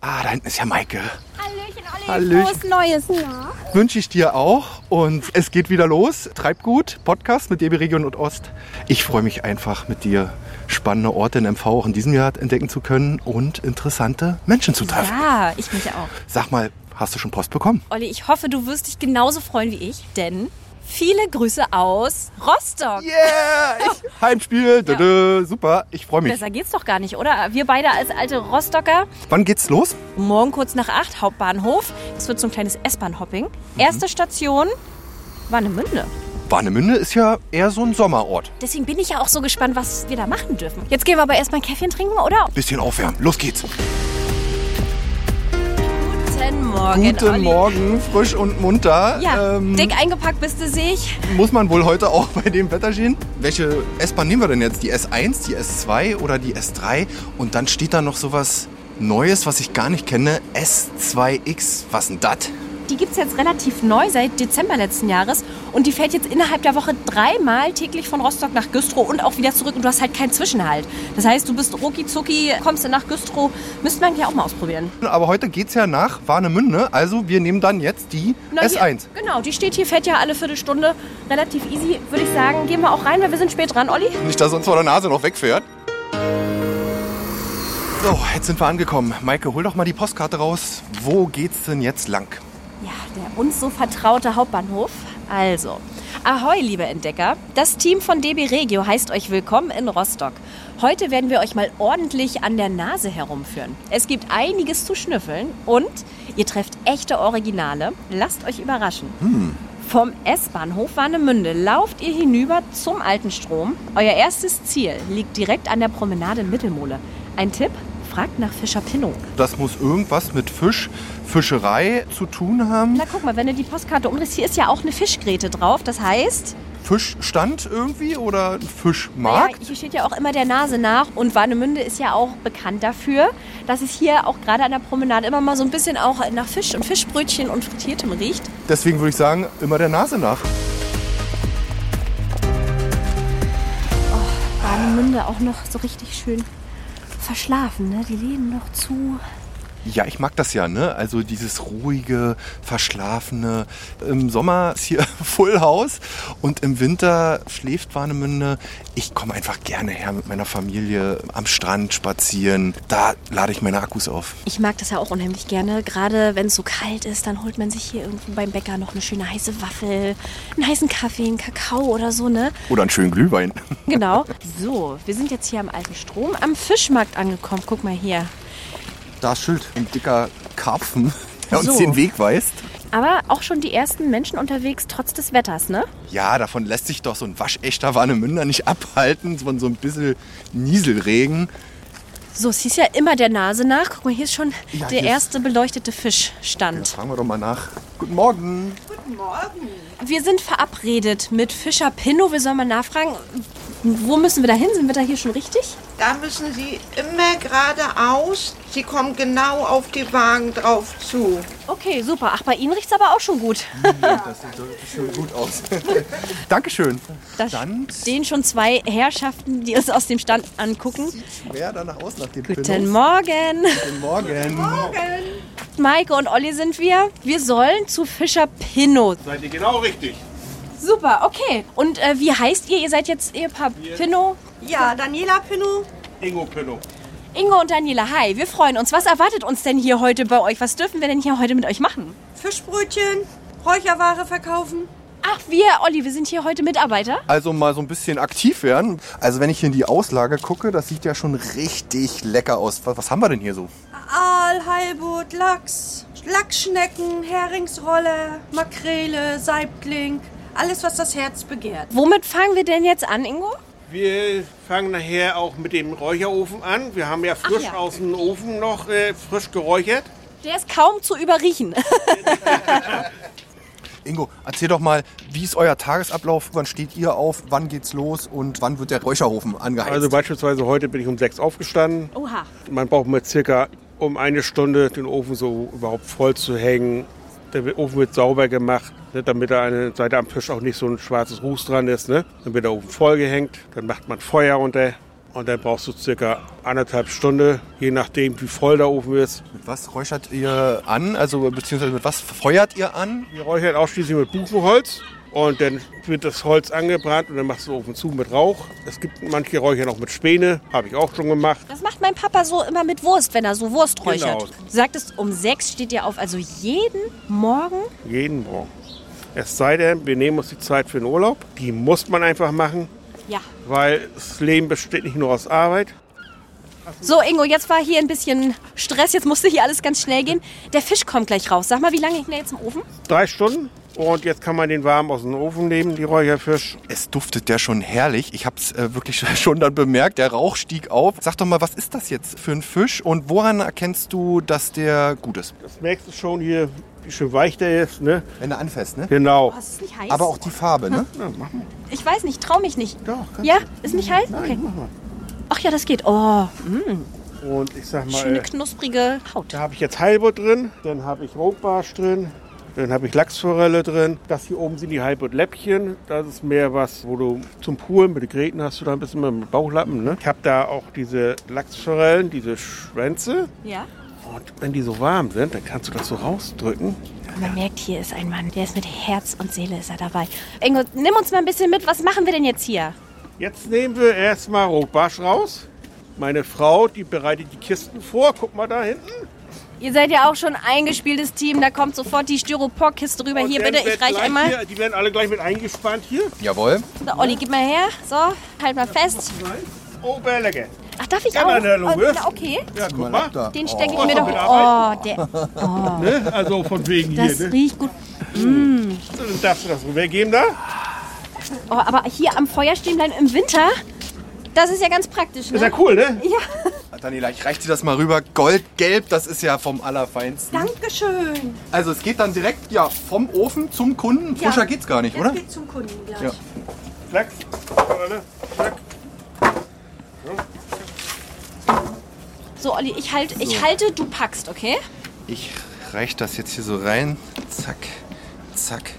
Ah, da hinten ist ja Maike. Hallöchen, Olli. Hallöchen. Frohes Neues. Ja. Wünsche ich dir auch. Und es geht wieder los. Treibgut, Podcast mit DB Region und Ost. Ich freue mich einfach mit dir spannende Orte in MV auch in diesem Jahr entdecken zu können und interessante Menschen zu treffen. Ja, ich mich auch. Sag mal, hast du schon Post bekommen? Olli, ich hoffe, du wirst dich genauso freuen wie ich, denn viele Grüße aus Rostock. Yeah! Ich, Heimspiel, dö, dö, super, ich freue mich. Besser geht's doch gar nicht, oder? Wir beide als alte Rostocker. Wann geht's los? Morgen kurz nach acht, Hauptbahnhof. Es wird so ein kleines S-Bahn-Hopping. Erste Station, Warnemünde. Warnemünde ist ja eher so ein Sommerort. Deswegen bin ich ja auch so gespannt, was wir da machen dürfen. Jetzt gehen wir aber erstmal ein Käffchen trinken, oder? Bisschen aufwärmen, los geht's. Guten Morgen, Guten Olli. Morgen, frisch und munter. Ja, Ähm, dick eingepackt bist du, sehe ich. Muss man wohl heute auch bei dem Wetter stehen? Welche S-Bahn nehmen wir denn jetzt? Die S1, die S2 oder die S3? Und dann steht da noch sowas Neues, was ich gar nicht kenne. S2X. Was denn das? Die gibt es jetzt relativ neu, seit Dezember letzten Jahres. Und die fährt jetzt innerhalb der Woche dreimal täglich von Rostock nach Güstrow und auch wieder zurück. Und du hast halt keinen Zwischenhalt. Das heißt, du bist rucki zucki, kommst du nach Güstrow. Müssten wir eigentlich auch mal ausprobieren. Aber heute geht's ja nach Warnemünde. Also wir nehmen dann jetzt die Na, S1. Hier, genau, die steht hier, fährt ja alle Viertelstunde. Relativ easy, würde ich sagen. Gehen wir auch rein, weil wir sind spät dran, Olli. Nicht, dass uns vor der Nase noch wegfährt. So, jetzt sind wir angekommen. Maike, hol doch mal die Postkarte raus. Wo geht's denn jetzt lang? Ja, der uns so vertraute Hauptbahnhof. Also, ahoi, liebe Entdecker. Das Team von DB Regio heißt euch willkommen in Rostock. Heute werden wir euch mal ordentlich an der Nase herumführen. Es gibt einiges zu schnüffeln und ihr trefft echte Originale. Lasst euch überraschen. Vom S-Bahnhof Warnemünde lauft ihr hinüber zum Alten Strom. Euer erstes Ziel liegt direkt an der Promenade Mittelmole. Ein Tipp? Fragt nach Fischer Pinnow. Das muss irgendwas mit Fisch, Fischerei zu tun haben. Na guck mal, wenn du die Postkarte umdrehst, hier ist ja auch eine Fischgräte drauf. Das heißt, Fischstand irgendwie oder ein Fischmarkt? hier steht ja auch immer der Nase nach. Und Warnemünde ist ja auch bekannt dafür, dass es hier auch gerade an der Promenade immer mal so ein bisschen auch nach Fisch und Fischbrötchen und Frittiertem riecht. Deswegen würde ich sagen, immer der Nase nach. Warnemünde auch noch so richtig schön verschlafen, ne? Die Läden noch zu. Ja, ich mag das ja, ne? Also dieses ruhige, verschlafene. Im Sommer ist hier Full House und im Winter schläft Warnemünde. Ich komme einfach gerne her mit meiner Familie am Strand spazieren. Da lade ich meine Akkus auf. Ich mag das ja auch unheimlich gerne. Gerade wenn es so kalt ist, dann holt man sich hier irgendwo beim Bäcker noch eine schöne heiße Waffel, einen heißen Kaffee, einen Kakao oder so, ne? Oder einen schönen Glühwein. Genau. So, wir sind jetzt hier am Alten Strom, am Fischmarkt angekommen. Guck mal hier. Da ist Schild, ein dicker Karpfen, der uns So. den Weg weist. Aber auch schon die ersten Menschen unterwegs, trotz des Wetters, ne? Ja, davon lässt sich doch so ein waschechter Warnemünder nicht abhalten, von so ein bisschen Nieselregen. So, es hieß ja immer der Nase nach. Guck mal, hier ist schon Ja, der erste beleuchtete Fischstand. Fragen wir doch mal nach. Guten Morgen. Wir sind verabredet mit Fischer Pinno. Wir sollen mal nachfragen, wo müssen wir da hin? Sind wir da hier schon richtig? Da müssen Sie immer geradeaus. Sie kommen genau auf die Wagen drauf zu. Okay, super. Ach, bei Ihnen riecht es aber auch schon gut. Das sieht schon gut aus. Dankeschön. Da Dann stehen schon zwei Herrschaften, die uns aus dem Stand angucken. schwer danach aus nach dem Guten Pinnus. Morgen. Guten Morgen. Maike und Olli sind wir. Wir sollen zu Fischer Pinno. Seid ihr genau richtig? Super, okay. Und äh, wie heißt ihr? Ihr seid jetzt Ehepaar Pinno? Ja, Daniela Pinno. Ingo Pinno. Ingo und Daniela, hi. Wir freuen uns. Was erwartet uns denn hier heute bei euch? Was dürfen wir denn hier heute mit euch machen? Fischbrötchen, Räucherware verkaufen. Ach, wir, Olli, wir sind hier heute Mitarbeiter. Also mal so ein bisschen aktiv werden. Also wenn ich hier in die Auslage gucke, das sieht ja schon richtig lecker aus. Was, was haben wir denn hier so? Aal, Heilbutt, Lachs, Lachsschnecken, Heringsrolle, Makrele, Saibling. Alles, was das Herz begehrt. Womit fangen wir denn jetzt an, Ingo? Wir fangen nachher auch mit dem Räucherofen an. Wir haben ja frisch ja. aus dem Ofen noch äh, frisch geräuchert. Der ist kaum zu überriechen. Ingo, erzähl doch mal, wie ist euer Tagesablauf? Wann steht ihr auf? Wann geht's los? Und wann wird der Räucherhofen angeheizt? Also beispielsweise heute bin ich um sechs aufgestanden. Oha. Man braucht mit circa um eine Stunde den Ofen so überhaupt voll zu hängen. Der Ofen wird sauber gemacht, ne, damit da eine Seite am Fisch auch nicht so ein schwarzes Ruß dran ist. Ne? Dann wird der Ofen voll gehängt, dann macht man Feuer unter Und dann brauchst du circa anderthalb Stunden, je nachdem, wie voll der Ofen ist. Mit was räuchert ihr an? Also beziehungsweise mit was feuert ihr an? Wir räuchern ausschließlich mit Buchenholz. Und dann wird das Holz angebrannt und dann machst du den Ofen zu mit Rauch. Es gibt manche Räuchern auch mit Späne, habe ich auch schon gemacht. Das macht mein Papa so immer mit Wurst, wenn er so Wurst räuchert. Genau. Du sagtest, um sechs steht ihr auf, also jeden Morgen? Jeden Morgen. Es sei denn, wir nehmen uns die Zeit für den Urlaub. Die muss man einfach machen, Ja. weil das Leben besteht nicht nur aus Arbeit. So, Ingo, jetzt war hier ein bisschen Stress, jetzt musste hier alles ganz schnell gehen. Der Fisch kommt gleich raus. Sag mal, wie lange hängt der jetzt im Ofen? Drei Stunden und jetzt kann man den warm aus dem Ofen nehmen, die Räucherfisch. Es duftet ja schon herrlich. Ich habe es äh, wirklich schon dann bemerkt. Der Rauch stieg auf. Sag doch mal, was ist das jetzt für ein Fisch und woran erkennst du, dass der gut ist? Das merkst du schon hier, wie schön weich der ist. Ne? Wenn er anfasst, ne? Genau. Oh, ist nicht heiß? Aber auch die Farbe, ne? Ja, mach mal. ich weiß nicht, trau mich nicht. Doch, Ja, ist nicht heiß? Nein, Okay. mach mal. Ach ja, das geht. Oh, Und ich sag mal, schöne äh, knusprige Haut. da habe ich jetzt Heilbutt drin, dann habe ich Rotbarsch drin, dann habe ich Lachsforelle drin. Das hier oben sind die Heilbutt-Läppchen. Das ist mehr was, wo du zum Poolen mit den Gräten hast du da ein bisschen mit Bauchlappen. Ne? Ich habe da auch diese Lachsforellen, diese Schwänze. Ja. Und wenn die so warm sind, dann kannst du das so rausdrücken. Man merkt, hier ist ein Mann, der ist mit Herz und Seele ist er dabei. Ingo, nimm uns mal ein bisschen mit. Was machen wir denn jetzt hier? Jetzt nehmen wir erstmal Rotbarsch raus. Meine Frau, die bereitet die Kisten vor. Guck mal da hinten. Ihr seid ja auch schon ein eingespieltes Team. Da kommt sofort die Styroporkiste rüber. Und Hier bitte, ich reich einmal. Hier, die werden alle gleich mit eingespannt hier. Jawohl. So, Olli, gib mal her. So, halt mal fest. Oh, lecker. Ach, darf ich Ja, auch? logisch. Oh, na, okay. Ja, guck mal. da. Den stecke ich Oh, mir doch. mit Oh, der, Ne? Also von wegen das hier. Ne? riecht gut. Dann darfst du das rübergeben da. Oh, aber hier am Feuer stehen bleiben im Winter, das ist ja ganz praktisch, Ist ja ne? cool, ne? Daniela, ich reich dir das mal rüber. Goldgelb, das ist ja vom Allerfeinsten. Dankeschön. Also es geht dann direkt ja, vom Ofen zum Kunden. Ja. Frischer geht's gar nicht, oder? geht zum Kunden gleich. Ja. Schnack. So, Olli, ich, halt, ich halte, du packst, okay? Ich reich das jetzt hier so rein. Zack, zack.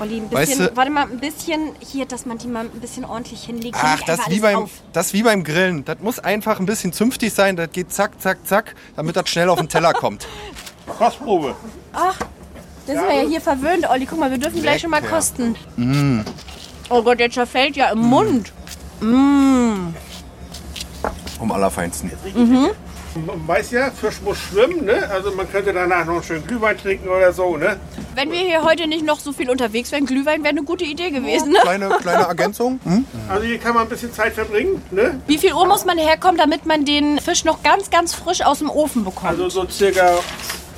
Olli, ein Weißt bisschen, du- warte mal, ein bisschen, hier, dass man die mal ein bisschen ordentlich hinlegt. Ach, das wie, beim, auf. das wie beim Grillen. Das muss einfach ein bisschen zünftig sein. Das geht zack, zack, zack, damit das schnell auf den Teller kommt. Kostprobe. Ach, da sind wir ja hier verwöhnt, Olli. Guck mal, wir dürfen gleich schon mal Lecker. kosten. Oh Gott, der zerfällt ja im Mund. Vom Allerfeinsten. Man weiß ja, Fisch muss schwimmen, ne? Also man könnte danach noch einen schönen Glühwein trinken oder so, ne? Wenn wir hier heute nicht noch so viel unterwegs wären, Glühwein wäre eine gute Idee gewesen, ne? Kleine, kleine Ergänzung. Hm? Also hier kann man ein bisschen Zeit verbringen, ne? Wie viel Uhr muss man herkommen, damit man den Fisch noch ganz, ganz frisch aus dem Ofen bekommt? Also so circa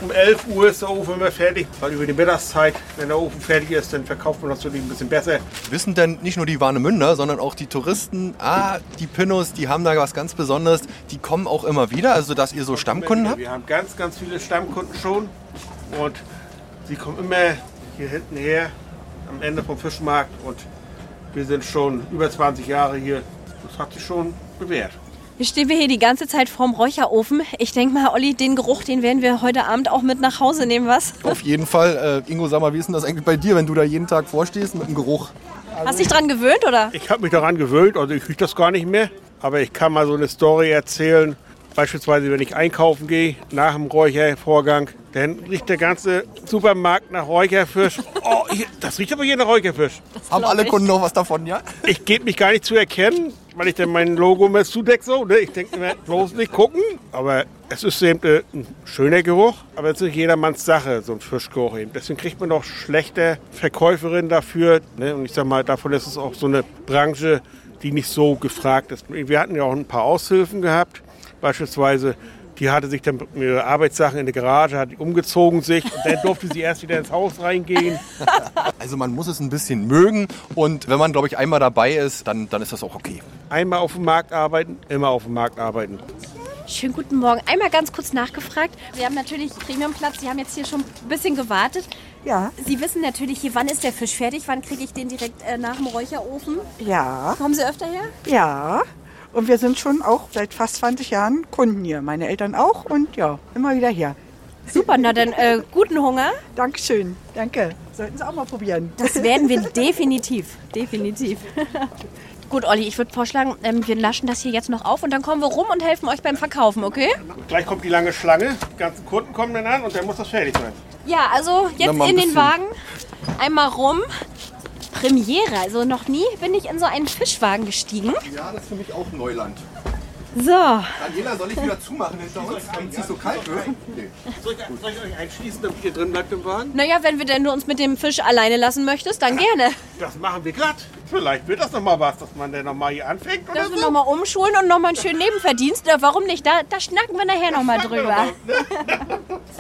um 11 Uhr ist der Ofen immer fertig, weil über die Mittagszeit, wenn der Ofen fertig ist, dann verkauft man das natürlich ein bisschen besser. Wissen denn nicht nur die Warnemünder, sondern auch die Touristen, ah, die Pinnos, die haben da was ganz Besonderes. Die kommen auch immer wieder, also dass ihr so Stammkunden habt. Wir haben ganz, ganz viele Stammkunden schon und sie kommen immer hier hinten her am Ende vom Fischmarkt und wir sind schon über 20 Jahre hier. Das hat sich schon bewährt. Jetzt stehen wir hier die ganze Zeit vorm Räucherofen. Ich denke mal, Olli, den Geruch, den werden wir heute Abend auch mit nach Hause nehmen, was? Auf jeden Fall. Äh, Ingo, sag mal, wie ist denn das eigentlich bei dir, wenn du da jeden Tag vorstehst mit dem Geruch? Hast dich dran gewöhnt, oder? Ich habe mich daran gewöhnt, also ich rieche das gar nicht mehr. Aber ich kann mal so eine Story erzählen. Beispielsweise, wenn ich einkaufen gehe, nach dem Räuchervorgang, dann riecht der ganze Supermarkt nach Räucherfisch. Oh, hier, das riecht aber hier nach Räucherfisch. Haben alle. Kunden noch was davon, ja? Ich gebe mich gar nicht zu erkennen, weil ich dann mein Logo mir zudecke. So, ne? Ich denke mir, bloß nicht gucken. Aber es ist eben äh, ein schöner Geruch. Aber es ist nicht jedermanns Sache, so ein Fischgeruch eben. Deswegen kriegt man noch schlechte Verkäuferinnen dafür. Ne? Und ich sag mal, davon ist es auch so eine Branche, die nicht so gefragt ist. Wir hatten ja auch ein paar Aushilfen gehabt. Beispielsweise, die hatte sich dann ihre Arbeitssachen in der Garage, hat umgezogen sich und dann durfte sie erst wieder ins Haus reingehen. Also man muss es ein bisschen mögen und wenn man, glaube ich, einmal dabei ist, dann, dann ist das auch okay. Einmal auf dem Markt arbeiten, immer auf dem Markt arbeiten. Schönen guten Morgen. Einmal ganz kurz nachgefragt. Sie haben natürlich Premiumplatz. Sie haben jetzt hier schon ein bisschen gewartet. Ja, Sie wissen natürlich hier, wann ist der Fisch fertig? Wann kriege ich den direkt äh, nach dem Räucherofen? ja, Kommen Sie öfter her? ja. Und wir sind schon auch seit fast 20 Jahren Kunden hier. Meine Eltern auch und ja, immer wieder hier. Super, na dann äh, guten Hunger. Dankeschön, danke. Sollten Sie auch mal probieren. Das werden wir definitiv. Definitiv. Gut, Olli, ich würde vorschlagen, ähm, wir laschen das hier jetzt noch auf und dann kommen wir rum und helfen euch beim Verkaufen, okay? Gleich kommt die lange Schlange, die ganzen Kunden kommen dann an und dann muss das fertig sein. Ja, also jetzt in den. Wagen. Einmal rum. Premiere, also noch nie bin ich in so einen Fischwagen gestiegen. Ja, das ist für mich auch Neuland. So, Daniela, soll ich wieder zumachen hinter uns, damit es nicht so kalt wird? Nee. Soll ich, soll ich euch einschließen, damit ihr drin bleibt im Wagen? naja, wenn wir denn nur uns mit dem Fisch alleine lassen möchtest, dann gerne. Das machen wir glatt. Vielleicht wird das noch mal was, dass man dann noch mal hier anfängt oder Dass wir so. nochmal umschulen und nochmal einen schönen Nebenverdienst. Ja, warum nicht? Da, da schnacken wir nachher nochmal drüber.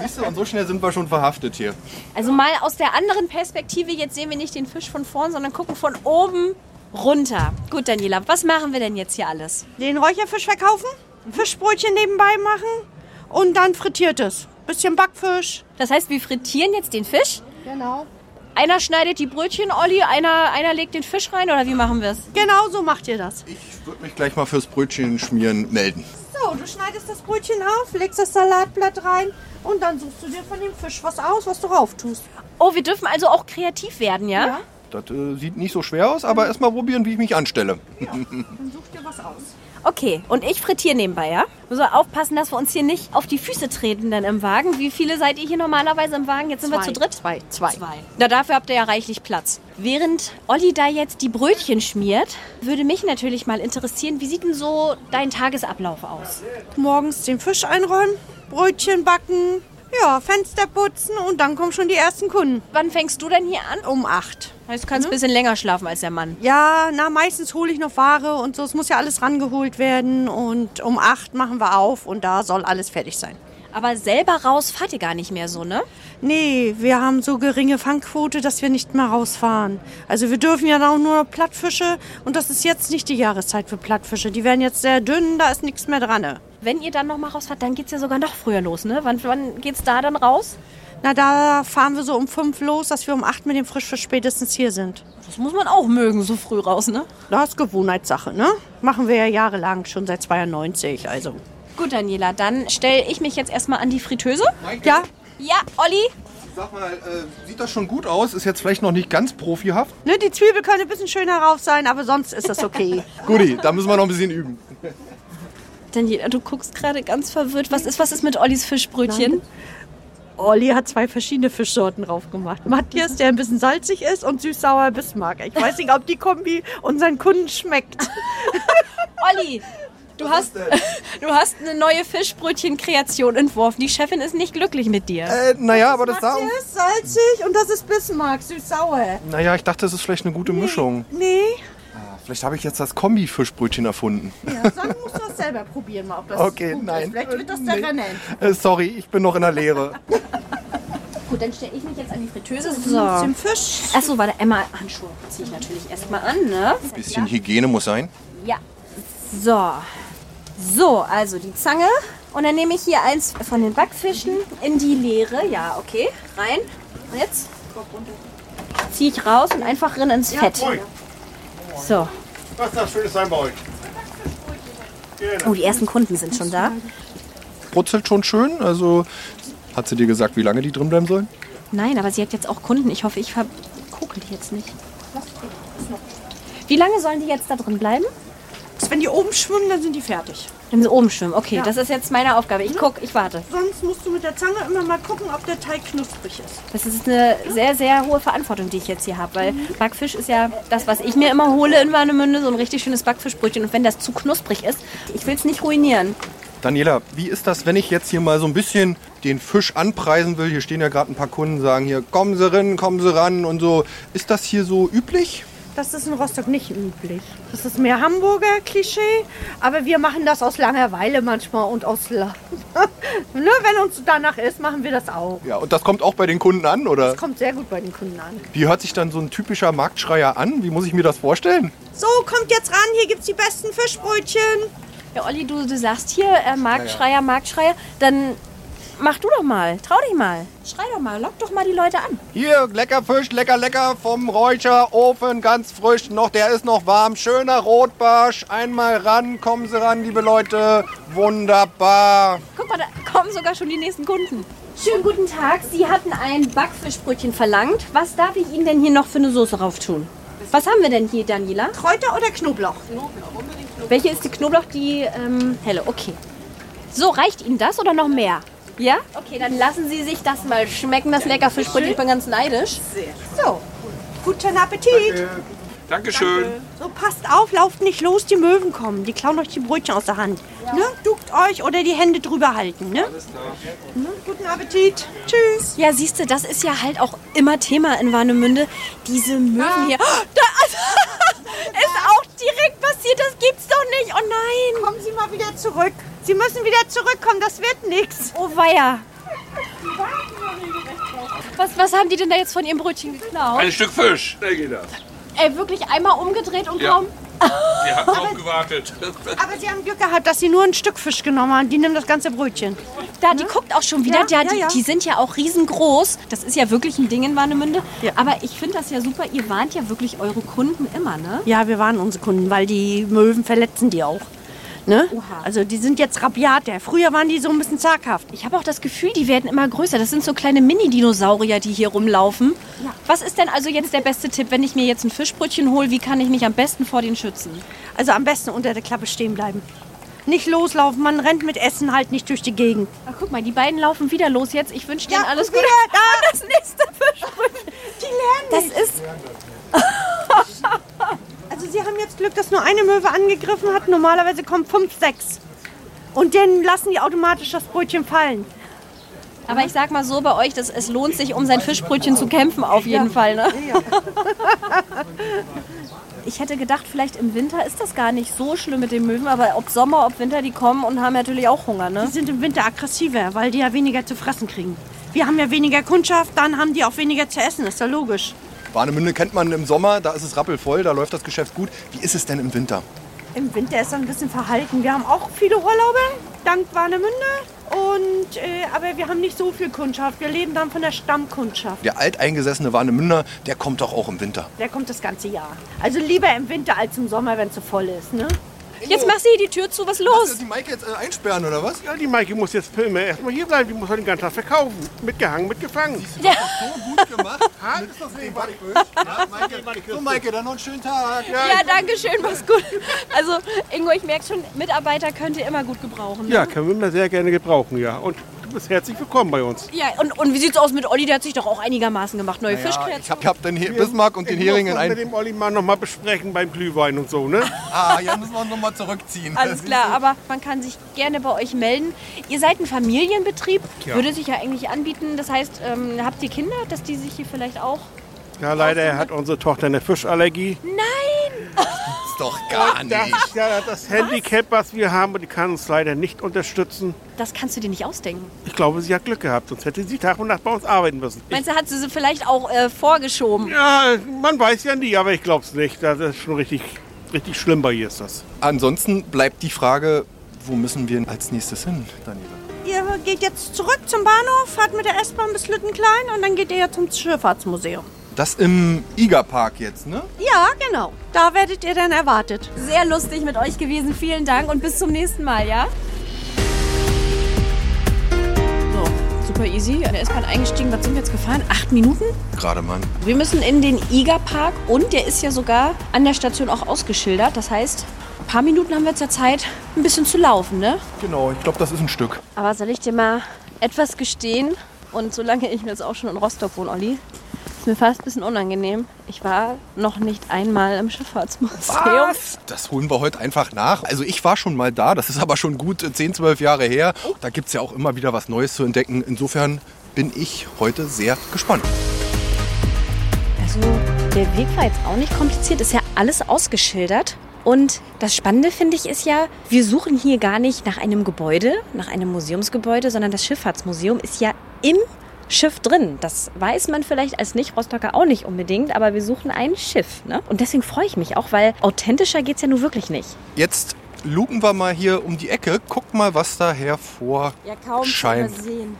Siehst du, und so schnell sind wir schon verhaftet hier. Also mal aus der anderen Perspektive. Jetzt sehen wir nicht den Fisch von vorn, sondern gucken von oben runter. Gut, Daniela, was machen wir denn jetzt hier alles? Den Räucherfisch verkaufen, Fischbrötchen nebenbei machen und dann frittiertes. Bisschen Backfisch. Das heißt, wir frittieren jetzt den Fisch. Genau. Einer schneidet die Brötchen, Olli, einer, einer legt den Fisch rein oder wie machen wir es? Genau so macht ihr das. Ich würde mich gleich mal fürs Brötchen schmieren melden. So, du schneidest das Brötchen auf, legst das Salatblatt rein und dann suchst du dir von dem Fisch was aus, was du rauf tust. Oh, wir dürfen also auch kreativ werden, ja? Ja. Das äh, sieht nicht so schwer aus, aber erst mal probieren, wie ich mich anstelle. Dann such dir was aus. Okay, und ich frittiere nebenbei, ja? Müssen wir aufpassen, dass wir uns hier nicht auf die Füße treten dann im Wagen. Wie viele seid ihr hier normalerweise im Wagen? Jetzt sind wir Zwei. zu dritt? Zwei. Zwei. Na, dafür habt ihr ja reichlich Platz. Während Olli da jetzt die Brötchen schmiert, würde mich natürlich mal interessieren, wie sieht denn so dein Tagesablauf aus? Morgens den Fisch einräumen, Brötchen backen, ja, Fenster putzen und dann kommen schon die ersten Kunden. Wann fängst du denn hier an? Um acht. Du kannst ein bisschen länger schlafen als der Mann. Ja, na, meistens hole ich noch Ware und so. Es muss ja alles rangeholt werden und um acht machen wir auf und da soll alles fertig sein. Aber selber raus fahrt ihr gar nicht mehr so, ne? Nee, wir haben so geringe Fangquote, dass wir nicht mehr rausfahren. Also wir dürfen ja auch nur noch Plattfische und das ist jetzt nicht die Jahreszeit für Plattfische. Die werden jetzt sehr dünn, da ist nichts mehr dran. ne? Wenn ihr dann noch mal rausfahrt, dann geht's ja sogar noch früher los, ne? Wann, wann geht's da dann raus? Na, da fahren wir so um fünf los, dass wir um acht mit dem Frischfisch spätestens hier sind. Das muss man auch mögen, so früh raus, ne? Das ist Gewohnheitssache, ne? Machen wir ja jahrelang, schon seit 92, also. Gut, Daniela, dann stelle ich mich jetzt erstmal an die Fritteuse. Ja, Ja, Olli? Sag mal, äh, sieht das schon gut aus? Ist jetzt vielleicht noch nicht ganz profihaft? ne, die Zwiebel könnte ein bisschen schöner rauf sein, aber sonst ist das okay. Guti, da müssen wir noch ein bisschen üben. Daniela, du guckst gerade ganz verwirrt. Was ist, was ist mit Ollis Fischbrötchen? Olli hat zwei verschiedene Fischsorten drauf gemacht. Matthias, der ein bisschen salzig ist, und süß-sauer Bismarck. Ich weiß nicht, ob die Kombi unseren Kunden schmeckt. Olli, du hast, du hast eine neue Fischbrötchen-Kreation entworfen. Die Chefin ist nicht glücklich mit dir. Äh, naja, aber das sah... Das ist salzig und das ist Bismarck, süß-sauer. Naja, ich dachte, das ist vielleicht eine gute Mischung. Nee, Vielleicht habe ich jetzt das Kombi-Fischbrötchen erfunden. ja, dann musst du das selber probieren, mal, ob das Okay, gut nein. ist. Vielleicht wird das Nee. der Rennen. Äh, sorry, ich bin noch in der Lehre. Gut, dann stelle ich mich jetzt an die Fritteuse. Mit So. dem Fisch. Achso, warte, Emma, Handschuhe ziehe ich natürlich erstmal an, ne? Bisschen Hygiene muss sein. Ja. So. So, also die Zange. Und dann nehme ich hier eins von den Backfischen in die Leere. Ja, okay. Rein. Und jetzt ziehe ich raus und einfach rein ins Fett. So. Was darf Schönes sein bei euch? Oh, die ersten Kunden sind schon da. Brutzelt schon schön. Also hat sie dir gesagt, wie lange die drin bleiben sollen? Nein, aber sie hat jetzt auch Kunden. Ich hoffe, ich verkuckel die jetzt nicht. Wie lange sollen die jetzt da drin bleiben? Wenn die oben schwimmen, dann sind die fertig. Wenn sie oben schwimmen. Okay, Ja. das ist jetzt meine Aufgabe. Ich guck, ich warte. Sonst musst du mit der Zange immer mal gucken, ob der Teig knusprig ist. Das ist eine sehr, sehr hohe Verantwortung, die ich jetzt hier habe, weil Backfisch ist ja das, was ich mir immer hole in Warnemünde, so ein richtig schönes Backfischbrötchen. Und wenn das zu knusprig ist, ich will es nicht ruinieren. Daniela, wie ist das, wenn ich jetzt hier mal so ein bisschen den Fisch anpreisen will? Hier stehen ja gerade ein paar Kunden, sagen hier, kommen Sie ran, kommen Sie ran und so. Ist das hier so üblich? Das ist in Rostock nicht üblich. Das ist mehr Hamburger Klischee, aber wir machen das aus Langeweile manchmal und aus La ne, wenn uns danach ist, machen wir das auch. Ja, und das kommt auch bei den Kunden an, oder? Das kommt sehr gut bei den Kunden an. Wie hört sich dann so ein typischer Marktschreier an? Wie muss ich mir das vorstellen? So, kommt jetzt ran, hier gibt's die besten Fischbrötchen. Ja, Olli, du, du sagst hier äh, Marktschreier, Marktschreier, dann mach du doch mal, trau dich mal. Schrei doch mal, lock doch mal die Leute an. Hier, lecker Fisch, lecker, lecker vom Räucherofen, ganz frisch noch, der ist noch warm. Schöner Rotbarsch, einmal ran, kommen Sie ran, liebe Leute. Wunderbar. Guck mal, da kommen sogar schon die nächsten Kunden. Schönen guten Tag, Sie hatten ein Backfischbrötchen verlangt. Was darf ich Ihnen denn hier noch für eine Soße rauf tun? Was haben wir denn hier, Daniela? Kräuter oder Knoblauch? Welche ist die Knoblauch? Die ähm, helle, okay. So, reicht Ihnen das oder noch mehr? Ja? Okay, dann lassen Sie sich das mal schmecken, das lecker Fischbrötchen. Ich bin ganz neidisch. So, guten Appetit. Dankeschön. So, passt auf, lauft nicht los, die Möwen kommen. Die klauen euch die Brötchen aus der Hand. Ne? Duckt euch oder die Hände drüber halten. Ne? Ne? Guten Appetit. Tschüss. Ja, siehst du, das ist ja halt auch immer Thema in Warnemünde. Diese Möwen hier. Oh, da ist auch direkt passiert, das gibt's doch nicht. Oh nein. Kommen Sie mal wieder zurück. Sie müssen wieder zurückkommen, das wird nichts. Oh weia. Was, was haben die denn da jetzt von ihrem Brötchen geklaut? Ein Stück Fisch. Schnell geht das. Ey, wirklich einmal umgedreht und Ja. kaum. Wir hatten auch gewartet. Aber Sie haben Glück gehabt, dass Sie nur ein Stück Fisch genommen haben. Die nehmen das ganze Brötchen. Da, die guckt auch schon wieder. Ja, Ja, ja, die, ja. die sind ja auch riesengroß. Das ist ja wirklich ein Ding in Warnemünde. Ja. Aber ich finde das ja super. Ihr warnt ja wirklich eure Kunden immer, ne? Ja, wir waren unsere Kunden, weil die Möwen verletzen die auch. Ne? Also die sind jetzt rabiater. Früher waren die so ein bisschen zaghaft. Ich habe auch das Gefühl, die werden immer größer. Das sind so kleine Mini-Dinosaurier, die hier rumlaufen. Was ist denn also jetzt der beste Tipp, wenn ich mir jetzt ein Fischbrötchen hole? Wie kann ich mich am besten vor denen schützen? Also am besten unter der Klappe stehen bleiben. Nicht loslaufen, man rennt mit Essen halt nicht durch die Gegend. Ach, guck mal, die beiden laufen wieder los jetzt. Ich wünsche denen Ja, alles Gute. da. Und das nächste Fischbrötchen. Die lernen Das ist Also Sie haben jetzt Glück, dass nur eine Möwe angegriffen hat. Normalerweise kommen fünf, sechs. Und dann lassen die automatisch das Brötchen fallen. Aber ich sag mal so bei euch, dass es lohnt sich, um sein Fischbrötchen zu kämpfen, auf jeden Fall. Ne? Ich hätte gedacht, vielleicht im Winter ist das gar nicht so schlimm mit den Möwen, aber ob Sommer, ob Winter, die kommen und haben natürlich auch Hunger. Die Ne? sind im Winter aggressiver, weil die ja weniger zu fressen kriegen. Wir haben ja weniger Kundschaft, dann haben die auch weniger zu essen. Ist ja logisch. Warnemünde kennt man im Sommer, da ist es rappelvoll, da läuft das Geschäft gut. Wie ist es denn im Winter? Im Winter ist er ein bisschen verhalten. Wir haben auch viele Urlauber, dank Warnemünde. Und, äh, aber wir haben nicht so viel Kundschaft. Wir leben dann von der Stammkundschaft. Der alteingesessene Warnemünder, der kommt doch auch im Winter. Der kommt das ganze Jahr. Also lieber im Winter als im Sommer, wenn es so voll ist. Ne? Jetzt mach sie die Tür zu, was ist los? die Maike jetzt äh, einsperren, oder was? Ja, die Maike muss jetzt Filme erstmal hier bleiben. Die muss halt den ganzen Tag verkaufen. Mitgehangen, mitgefangen. So gut gemacht. ist das nicht, ja, Maike. So, Maike, dann noch einen schönen Tag. Ja, danke schön, mach's gut. Also, Ingo, ich merke schon, Mitarbeiter könnt ihr immer gut gebrauchen. Ne? Ja, können wir immer sehr gerne gebrauchen, ja. Und du bist herzlich willkommen bei uns. Ja, und, und wie sieht's aus mit Olli? Der hat sich doch auch einigermaßen gemacht. Neue Ja, Fischkreationen. ich hab, ich hab den He- Bismarck und den Hering in das mit einen. dem Olli mal noch mal besprechen beim Glühwein und so, ne? Ah, ja, müssen wir uns nochmal zurückziehen. Alles klar, aber man kann sich gerne bei euch melden. Ihr seid ein Familienbetrieb, Ja. würde sich ja eigentlich anbieten. Das heißt, ähm, habt ihr Kinder, dass die sich hier vielleicht auch... Ja, leider hat unsere Tochter eine Fischallergie. ist doch gar Das nicht. ja das Handicap, was wir haben, und die kann uns leider nicht unterstützen. Das kannst du dir nicht ausdenken. Ich glaube, sie hat Glück gehabt, sonst hätte sie Tag und Nacht bei uns arbeiten müssen. Meinst du, hat sie sie vielleicht auch äh, vorgeschoben? ja, man weiß ja nie, aber ich glaube es nicht. Das ist schon richtig, richtig schlimm bei ihr ist das. Ansonsten bleibt die Frage, wo müssen wir als nächstes hin, Daniela? Ihr geht jetzt zurück zum Bahnhof, fahrt mit der S-Bahn bis Lüttenklein und dann geht ihr ja zum Schifffahrtsmuseum. Das im Igerpark jetzt, ne? Ja, genau. Da werdet ihr dann erwartet. Sehr lustig mit euch gewesen. Vielen Dank und bis zum nächsten Mal, ja? So, super easy. An der S-Bahn eingestiegen. Was sind wir jetzt gefahren? Acht Minuten? Gerade Mann. Wir müssen in den Igerpark und der ist ja sogar an der Station auch ausgeschildert. Das heißt, ein paar Minuten haben wir jetzt ja Zeit, ein bisschen zu laufen, ne? Genau, ich glaube, das ist ein Stück. Aber soll ich dir mal etwas gestehen? Und solange ich jetzt auch schon in Rostock wohne, Olli, ist mir fast ein bisschen unangenehm. Ich war noch nicht einmal im Schifffahrtsmuseum. Das holen wir heute einfach nach. Also ich war schon mal da, das ist aber schon gut 10, 12 Jahre her. Da gibt es ja auch immer wieder was Neues zu entdecken. Insofern bin ich heute sehr gespannt. Also der Weg war jetzt auch nicht kompliziert, ist ja alles ausgeschildert. Und das Spannende finde ich ist ja, wir suchen hier gar nicht nach einem Gebäude, nach einem Museumsgebäude, sondern das Schifffahrtsmuseum ist ja im Schiff drin. Das weiß man vielleicht als Nicht-Rostocker auch nicht unbedingt, aber wir suchen ein Schiff. Ne? Und deswegen freue ich mich auch, weil authentischer geht es ja nun wirklich nicht. Jetzt luken wir mal hier um die Ecke. Guck mal, was da hervor Ja, kaum scheint. sehen.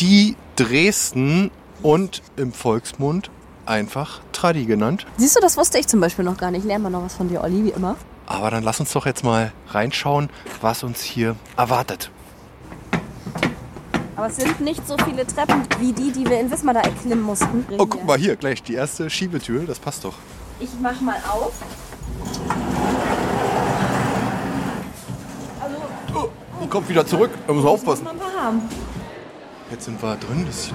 Die Dresden und im Volksmund einfach Tradi genannt. Siehst du, das wusste ich zum Beispiel noch gar nicht. Lernen wir noch was von dir, Olli, wie immer. Aber dann lass uns doch jetzt mal reinschauen, was uns hier erwartet. Aber es sind nicht so viele Treppen wie die, die wir in Wismar da erklimmen mussten. Oh, guck mal hier, gleich die erste Schiebetür, das passt doch. Ich mach mal auf. Oh, kommt wieder zurück. Da muss man aufpassen. Jetzt sind wir drin. Das sieht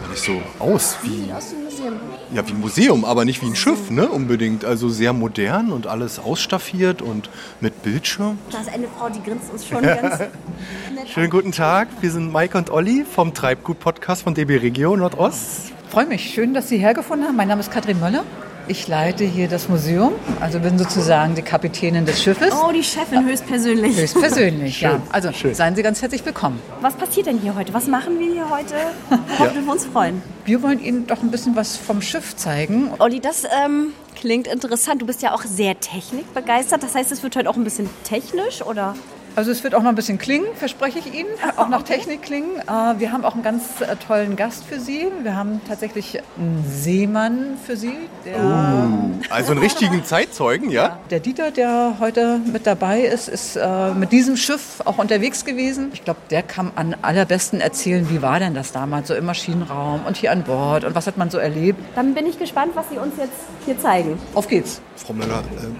gar nicht so aus wie, Sieht aus dem Museum. ja, wie ein Museum, aber nicht wie ein Schiff, ne? Unbedingt. Also sehr modern und alles ausstaffiert und mit Bildschirm. Da ist eine Frau, die grinst uns schon ganz Schönen guten Tag. Wir sind Mike und Olli vom Treibgut-Podcast von DB Regio Nordost. Freue mich. Schön, dass Sie hergefunden haben. Mein Name ist Katrin Möller. Ich leite hier das Museum, also bin sozusagen die Kapitänin des Schiffes. Oh, die Chefin höchstpersönlich. Höchstpersönlich, ja. Also schön. seien Sie ganz herzlich willkommen. Was passiert denn hier heute? Was machen wir hier heute? Worauf dürfen wir uns freuen? Wir wollen Ihnen doch ein bisschen was vom Schiff zeigen. Olli, das ähm, klingt interessant. Du bist ja auch sehr technikbegeistert. Das heißt, es wird heute auch ein bisschen technisch, oder? Also es wird auch noch ein bisschen klingen, verspreche ich Ihnen, auch nach Technik klingen. Äh, Wir haben auch einen ganz äh, tollen Gast für Sie. Wir haben tatsächlich einen Seemann für Sie, der Also einen richtigen Zeitzeugen, ja? Der Dieter, der heute mit dabei ist, ist äh, mit diesem Schiff auch unterwegs gewesen. Ich glaube, der kann am allerbesten erzählen, wie war denn das damals so im Maschinenraum und hier an Bord und was hat man so erlebt. Dann bin ich gespannt, was Sie uns jetzt hier zeigen. Auf geht's. Frau Möller, ähm,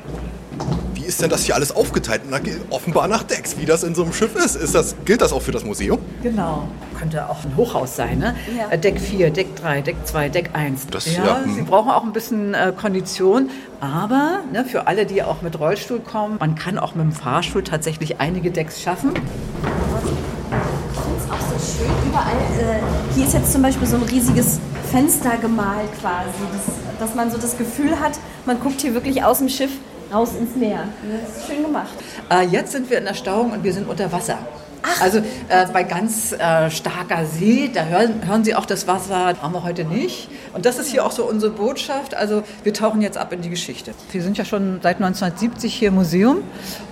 wie ist denn das hier alles aufgeteilt? Na, offenbar nach Decks, wie das in so einem Schiff ist. ist das, gilt das auch für das Museum? Genau. Könnte auch ein Hochhaus sein, ne? Ja. Äh, Deck 4, Deck 3, Deck 2, Deck 1. Das- ja, ja, hm. Sie brauchen auch ein bisschen äh, Kondition. Aber ne, für alle, die auch mit Rollstuhl kommen, man kann auch mit dem Fahrstuhl tatsächlich einige Decks schaffen. Ich finde es auch so schön. Überall, äh, hier ist jetzt zum Beispiel so ein riesiges Fenster gemalt quasi, das, dass man so das Gefühl hat, man guckt hier wirklich aus dem Schiff raus ins Meer. Das ist schön gemacht. Äh, jetzt sind wir in der Stauung und wir sind unter Wasser. Also äh, bei ganz äh, starker See, da hören, hören Sie auch das Wasser, haben wir heute nicht. Und das ist hier auch so unsere Botschaft. Also wir tauchen jetzt ab in die Geschichte. Wir sind ja schon seit 1970 hier im Museum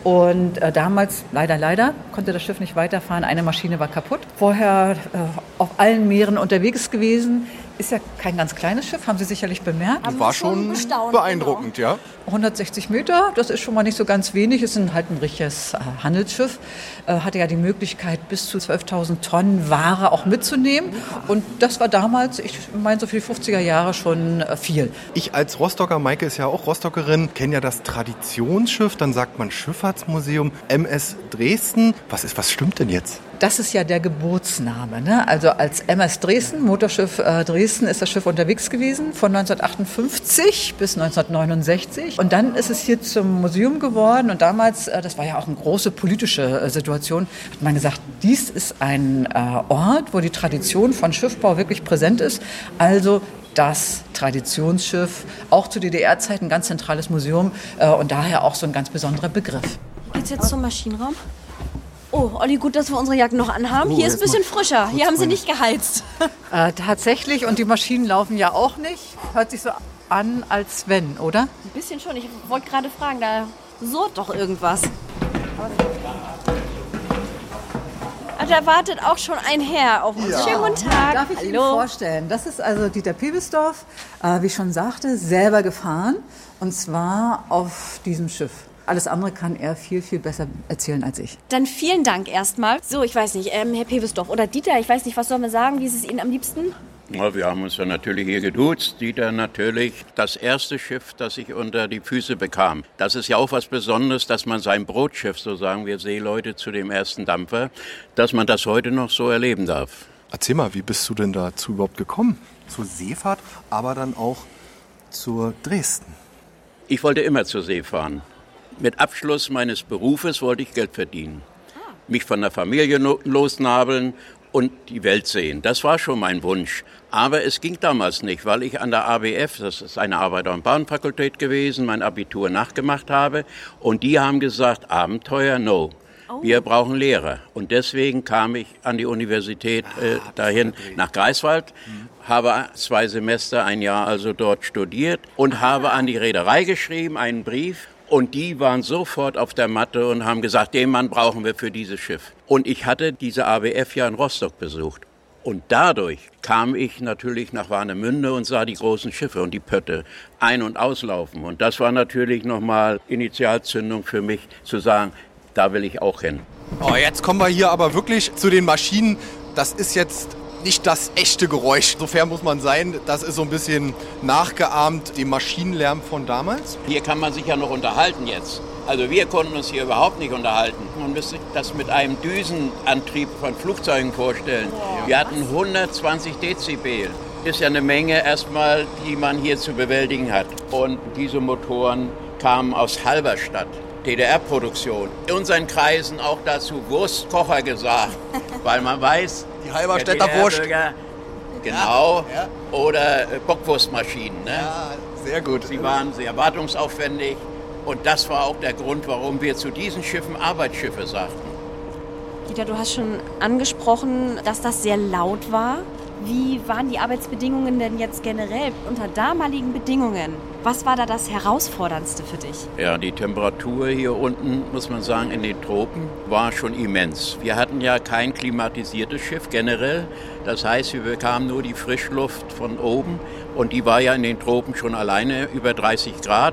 und äh, damals, leider, leider, konnte das Schiff nicht weiterfahren. Eine Maschine war kaputt. Vorher äh, auf allen Meeren unterwegs gewesen. Ist ja kein ganz kleines Schiff, haben Sie sicherlich bemerkt. Haben War schon beeindruckend, ja? 160 Meter, das ist schon mal nicht so ganz wenig, ist ein, halt ein richtiges äh, Handelsschiff. Äh, hatte ja die Möglichkeit, bis zu 12.000 Tonnen Ware auch mitzunehmen. Und das war damals, ich meine, so für die 50er Jahre schon äh, viel. Ich als Rostocker, Maike ist ja auch Rostockerin, kenne ja das Traditionsschiff, dann sagt man Schifffahrtsmuseum MS Dresden. Was ist, was stimmt denn jetzt? Das ist ja der Geburtsname. Ne? Also als MS Dresden, Motorschiff äh, Dresden, ist das Schiff unterwegs gewesen von 1958 bis 1969. Und dann ist es hier zum Museum geworden. Und damals, äh, das war ja auch eine große politische äh, Situation, hat man gesagt, dies ist ein äh, Ort, wo die Tradition von Schiffbau wirklich präsent ist. Also das Traditionsschiff, auch zu DDR-Zeiten ein ganz zentrales Museum äh, und daher auch so ein ganz besonderer Begriff. Geht's jetzt zum Maschinenraum? Oh, Olli, gut, dass wir unsere Jacken noch anhaben. Oh, Hier ist ein bisschen frischer. Hier haben sie nicht geheizt. Äh, tatsächlich, und die Maschinen laufen ja auch nicht. Hört sich so an, als wenn, oder? Ein bisschen schon. Ich wollte gerade fragen, da surrt doch irgendwas. Ah, Da wartet auch schon ein Herr auf uns. Schönen guten Tag. Darf ich Ihnen Hallo. vorstellen? Das ist also Dieter Pebesdorf, äh, wie ich schon sagte, selber gefahren. Und zwar auf diesem Schiff. Alles andere kann er viel, viel besser erzählen als ich. Dann vielen Dank erstmal. So, ich weiß nicht, ähm, Herr Pewesdorf oder Dieter, ich weiß nicht, was sollen wir sagen? Wie ist es Ihnen am liebsten? Ja, wir haben uns ja natürlich hier geduzt. Dieter natürlich. Das erste Schiff, das ich unter die Füße bekam. Das ist ja auch was Besonderes, dass man sein Brotschiff, so sagen wir Seeleute, zu dem ersten Dampfer, dass man das heute noch so erleben darf. Erzähl mal, wie bist du denn dazu überhaupt gekommen? Zur Seefahrt, aber dann auch zur Dresden. Ich wollte immer zur See fahren. Mit Abschluss meines Berufes wollte ich Geld verdienen. Mich von der Familie losnabeln und die Welt sehen. Das war schon mein Wunsch. Aber es ging damals nicht, weil ich an der ABF, das ist eine Arbeiter- und Bahnfakultät gewesen, mein Abitur nachgemacht habe. Und die haben gesagt, Abenteuer, no. Wir brauchen Lehrer. Und deswegen kam ich an die Universität äh, dahin nach Greifswald, habe zwei Semester, ein Jahr also dort studiert und habe an die Reederei geschrieben, einen Brief. Und die waren sofort auf der Matte und haben gesagt, den Mann brauchen wir für dieses Schiff. Und ich hatte diese ABF ja in Rostock besucht. Und dadurch kam ich natürlich nach Warnemünde und sah die großen Schiffe und die Pötte ein- und auslaufen. Und das war natürlich nochmal Initialzündung für mich zu sagen, da will ich auch hin. Oh, jetzt kommen wir hier aber wirklich zu den Maschinen. Das ist jetzt nicht das echte Geräusch. Sofern muss man sein, das ist so ein bisschen nachgeahmt dem Maschinenlärm von damals. Hier kann man sich ja noch unterhalten jetzt. Also wir konnten uns hier überhaupt nicht unterhalten. Man müsste sich das mit einem Düsenantrieb von Flugzeugen vorstellen. Wir hatten 120 Dezibel. Ist ja eine Menge erstmal, die man hier zu bewältigen hat. Und diese Motoren kamen aus Halberstadt. DDR-Produktion. In unseren Kreisen auch dazu Wurstkocher gesagt, weil man weiß, Die Halberstädter der Wurst. Genau. Ja. Oder äh, Bockwurstmaschinen. Ne? Ja, sehr gut. Sie waren sehr wartungsaufwendig und das war auch der Grund, warum wir zu diesen Schiffen Arbeitsschiffe sagten. Dieter, du hast schon angesprochen, dass das sehr laut war. Wie waren die Arbeitsbedingungen denn jetzt generell unter damaligen Bedingungen? Was war da das Herausforderndste für dich? Ja, die Temperatur hier unten, muss man sagen, in den Tropen war schon immens. Wir hatten ja kein klimatisiertes Schiff generell. Das heißt, wir bekamen nur die Frischluft von oben und die war ja in den Tropen schon alleine über 30 Grad.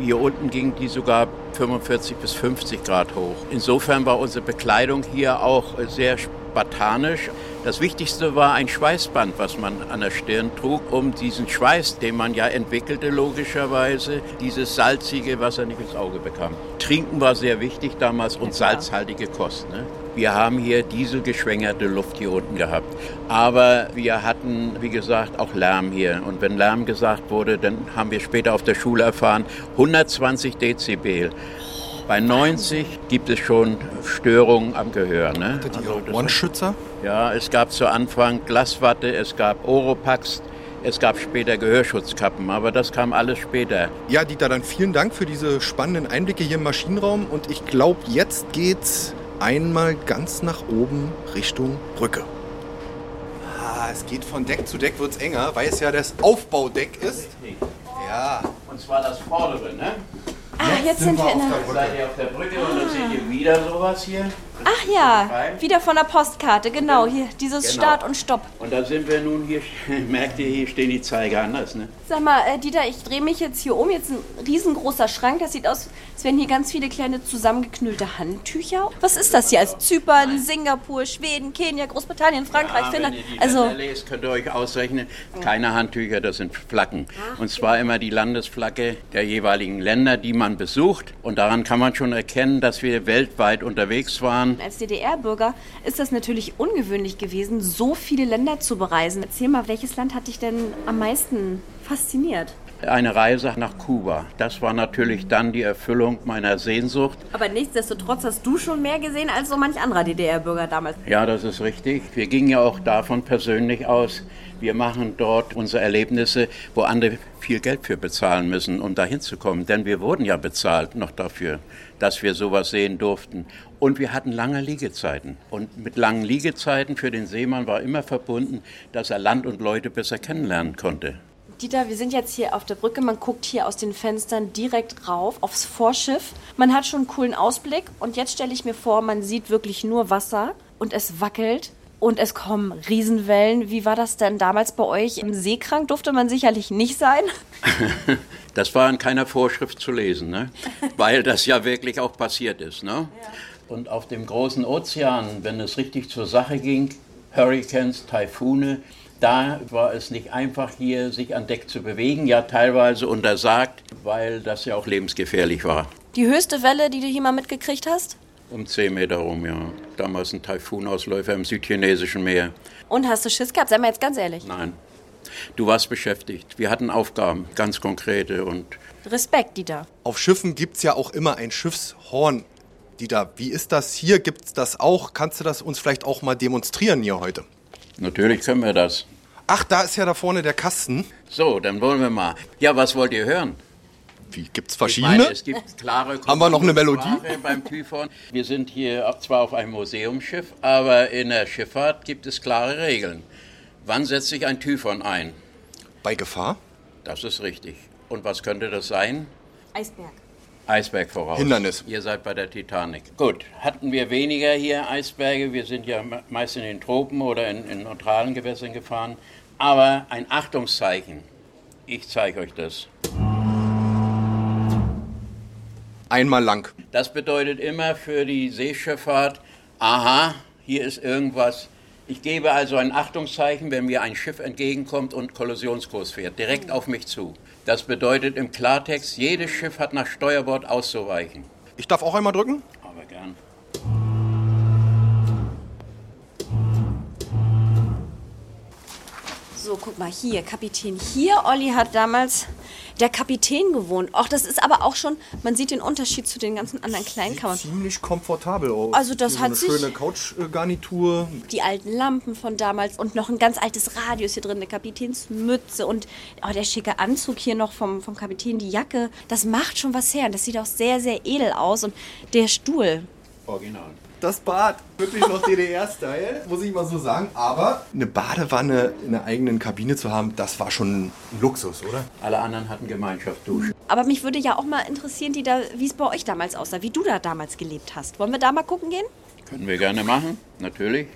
Hier unten ging die sogar 45 bis 50 Grad hoch. Insofern war unsere Bekleidung hier auch sehr spartanisch. Das Wichtigste war ein Schweißband, was man an der Stirn trug, um diesen Schweiß, den man ja entwickelte logischerweise, dieses salzige Wasser nicht ins Auge bekam. Trinken war sehr wichtig damals und salzhaltige Kost. Ne? Wir haben hier dieselgeschwängerte Luft hier unten gehabt. Aber wir hatten, wie gesagt, auch Lärm hier. Und wenn Lärm gesagt wurde, dann haben wir später auf der Schule erfahren, 120 Dezibel. Bei 90 gibt es schon Störungen am Gehör. Ne? Also Ohrenschützer. Ja, es gab zu Anfang Glaswatte, es gab Oropax, es gab später Gehörschutzkappen, aber das kam alles später. Ja, Dieter, dann vielen Dank für diese spannenden Einblicke hier im Maschinenraum. Und ich glaube, jetzt geht's einmal ganz nach oben Richtung Brücke. Ah, es geht von Deck zu Deck, wird's enger, weil es ja das Aufbaudeck ist. Ja. Und zwar das vordere, ne? Ah, jetzt sind wir in der... Jetzt seid ihr auf der Brücke und dann seht ihr wieder sowas hier. Ach ja, wieder von der Postkarte, genau, hier, dieses Genau. Start und Stopp. Und da sind wir nun hier, merkt ihr, hier stehen die Zeiger anders, ne? Sag mal, äh, Dieter, ich drehe mich jetzt hier um. Jetzt ein riesengroßer Schrank. Das sieht aus, als wären hier ganz viele kleine zusammengeknüllte Handtücher. Was ist das hier? Als Zypern, Singapur, Schweden, Kenia, Großbritannien, Frankreich, Ja, Finnland. Wenn ihr die Also, lest, könnt ihr euch ausrechnen, keine Handtücher, das sind Flaggen. Und zwar immer die Landesflagge der jeweiligen Länder, die man besucht. Und daran kann man schon erkennen, dass wir weltweit unterwegs waren. Als DDR-Bürger ist das natürlich ungewöhnlich gewesen, so viele Länder zu bereisen. Erzähl mal, welches Land hat dich denn am meisten fasziniert? Eine Reise nach Kuba. Das war natürlich dann die Erfüllung meiner Sehnsucht. Aber nichtsdestotrotz hast du schon mehr gesehen als so manch anderer DDR-Bürger damals. Ja, das ist richtig. Wir gingen ja auch davon persönlich aus, wir machen dort unsere Erlebnisse, wo andere viel Geld für bezahlen müssen, um dahin zu kommen. Denn wir wurden ja bezahlt noch dafür, dass wir sowas sehen durften. Und wir hatten lange Liegezeiten. Und mit langen Liegezeiten für den Seemann war immer verbunden, dass er Land und Leute besser kennenlernen konnte. Dieter, wir sind jetzt hier auf der Brücke. Man guckt hier aus den Fenstern direkt rauf aufs Vorschiff. Man hat schon einen coolen Ausblick. Und jetzt stelle ich mir vor, man sieht wirklich nur Wasser und es wackelt. Und es kommen Riesenwellen. Wie war das denn damals bei euch? Im Seekrank durfte man sicherlich nicht sein. Das war in keiner Vorschrift zu lesen, ne? weil das ja wirklich auch passiert ist. Ne? Und auf dem großen Ozean, wenn es richtig zur Sache ging, Hurricanes, Taifune, da war es nicht einfach hier, sich an Deck zu bewegen, ja teilweise untersagt, weil das ja auch lebensgefährlich war. Die höchste Welle, die du hier mal mitgekriegt hast? Um 10 Meter rum, ja. Damals ein Taifunausläufer im südchinesischen Meer. Und hast du Schiss gehabt? Sei mal jetzt ganz ehrlich. Nein. Du warst beschäftigt. Wir hatten Aufgaben, ganz konkrete und Respekt, Dieter. Auf Schiffen gibt's ja auch immer ein Schiffshorn. Dieter, wie ist das hier? Gibt's das auch? Kannst du das uns vielleicht auch mal demonstrieren hier heute? Natürlich können wir das. Ach, da ist ja da vorne der Kasten. So, dann wollen wir mal. Ja, was wollt ihr hören? Wie, gibt's Ich verschiedene? meine, es gibt klare Haben wir noch eine Melodie? Beim Typhon. Wir sind hier zwar auf einem Museumsschiff, aber in der Schifffahrt gibt es klare Regeln. Wann setzt sich ein Typhon ein? Bei Gefahr? Das ist richtig. Und was könnte das sein? Eisberg. Eisberg voraus. Hindernis. Ihr seid bei der Titanic. Gut, hatten wir weniger hier Eisberge. Wir sind ja me- meist in den Tropen oder in, in neutralen Gewässern gefahren. Aber ein Achtungszeichen. Ich zeige euch das. Einmal lang. Das bedeutet immer für die Seeschifffahrt, aha, hier ist irgendwas Ich gebe also ein Achtungszeichen, wenn mir ein Schiff entgegenkommt und Kollisionskurs fährt, direkt auf mich zu. Das bedeutet im Klartext, jedes Schiff hat nach Steuerbord auszuweichen. Ich darf auch einmal drücken? So, guck mal hier, Kapitän. Hier, Olli hat damals der Kapitän gewohnt. Och, das ist aber auch schon, man sieht den Unterschied zu den ganzen anderen Kleinkammern. Ziemlich komfortabel aus. Also das so hat eine sich- schöne Couchgarnitur. Die alten Lampen von damals und noch ein ganz altes Radio ist hier drin, eine Kapitänsmütze und oh, der schicke Anzug hier noch vom, vom Kapitän, die Jacke. Das macht schon was her und das sieht auch sehr, sehr edel aus. Und der Stuhl, Original. Das Bad, wirklich noch DDR-Style, muss ich mal so sagen. Aber eine Badewanne in der eigenen Kabine zu haben, das war schon ein Luxus, oder? Alle anderen hatten Gemeinschaftsdusche. Aber mich würde ja auch mal interessieren, wie es bei euch damals aussah, wie du da damals gelebt hast. Wollen wir da mal gucken gehen? Können wir gerne machen, natürlich.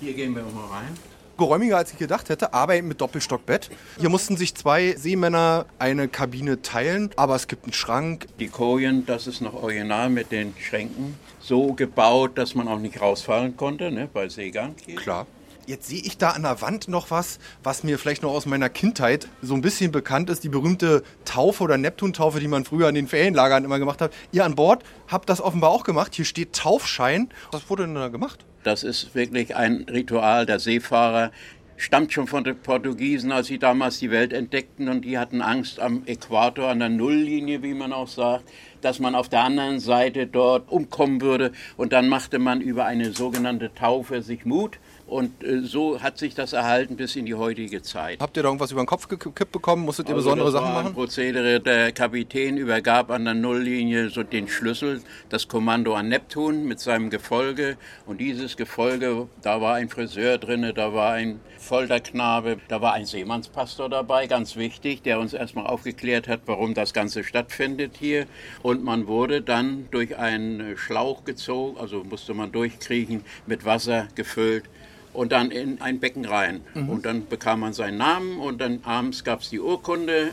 Hier gehen wir mal rein. Geräumiger als ich gedacht hätte, aber eben mit Doppelstockbett. Hier mussten sich zwei Seemänner eine Kabine teilen, aber es gibt einen Schrank. Die Kojen, das ist noch original mit den Schränken. So gebaut, dass man auch nicht rausfallen konnte, ne, bei Seegang. Klar. Jetzt sehe ich da an der Wand noch was, was mir vielleicht noch aus meiner Kindheit so ein bisschen bekannt ist. Die berühmte Taufe oder Neptuntaufe, die man früher in den Ferienlagern immer gemacht hat. Ihr an Bord habt das offenbar auch gemacht. Hier steht Taufschein. Was wurde denn da gemacht? Das ist wirklich ein Ritual der Seefahrer. Stammt schon von den Portugiesen, als sie damals die Welt entdeckten und die hatten Angst am Äquator, an der Nulllinie, wie man auch sagt, dass man auf der anderen Seite dort umkommen würde. Und dann machte man über eine sogenannte Taufe sich Mut. Und äh, so hat sich das erhalten bis in die heutige Zeit. Habt ihr da irgendwas über den Kopf gekippt bekommen? Musstet ihr Also besondere Sachen war ein machen? Prozedere. Der Kapitän übergab an der Nulllinie so den Schlüssel, das Kommando an Neptun mit seinem Gefolge. Und dieses Gefolge, da war ein Friseur drin, da war ein Folterknabe, da war ein Seemannspastor dabei, ganz wichtig, der uns erstmal aufgeklärt hat, warum das Ganze stattfindet hier. Und man wurde dann durch einen Schlauch gezogen, also musste man durchkriechen, mit Wasser gefüllt und dann in ein Becken rein. Und dann bekam man seinen Namen und dann abends gab es die Urkunde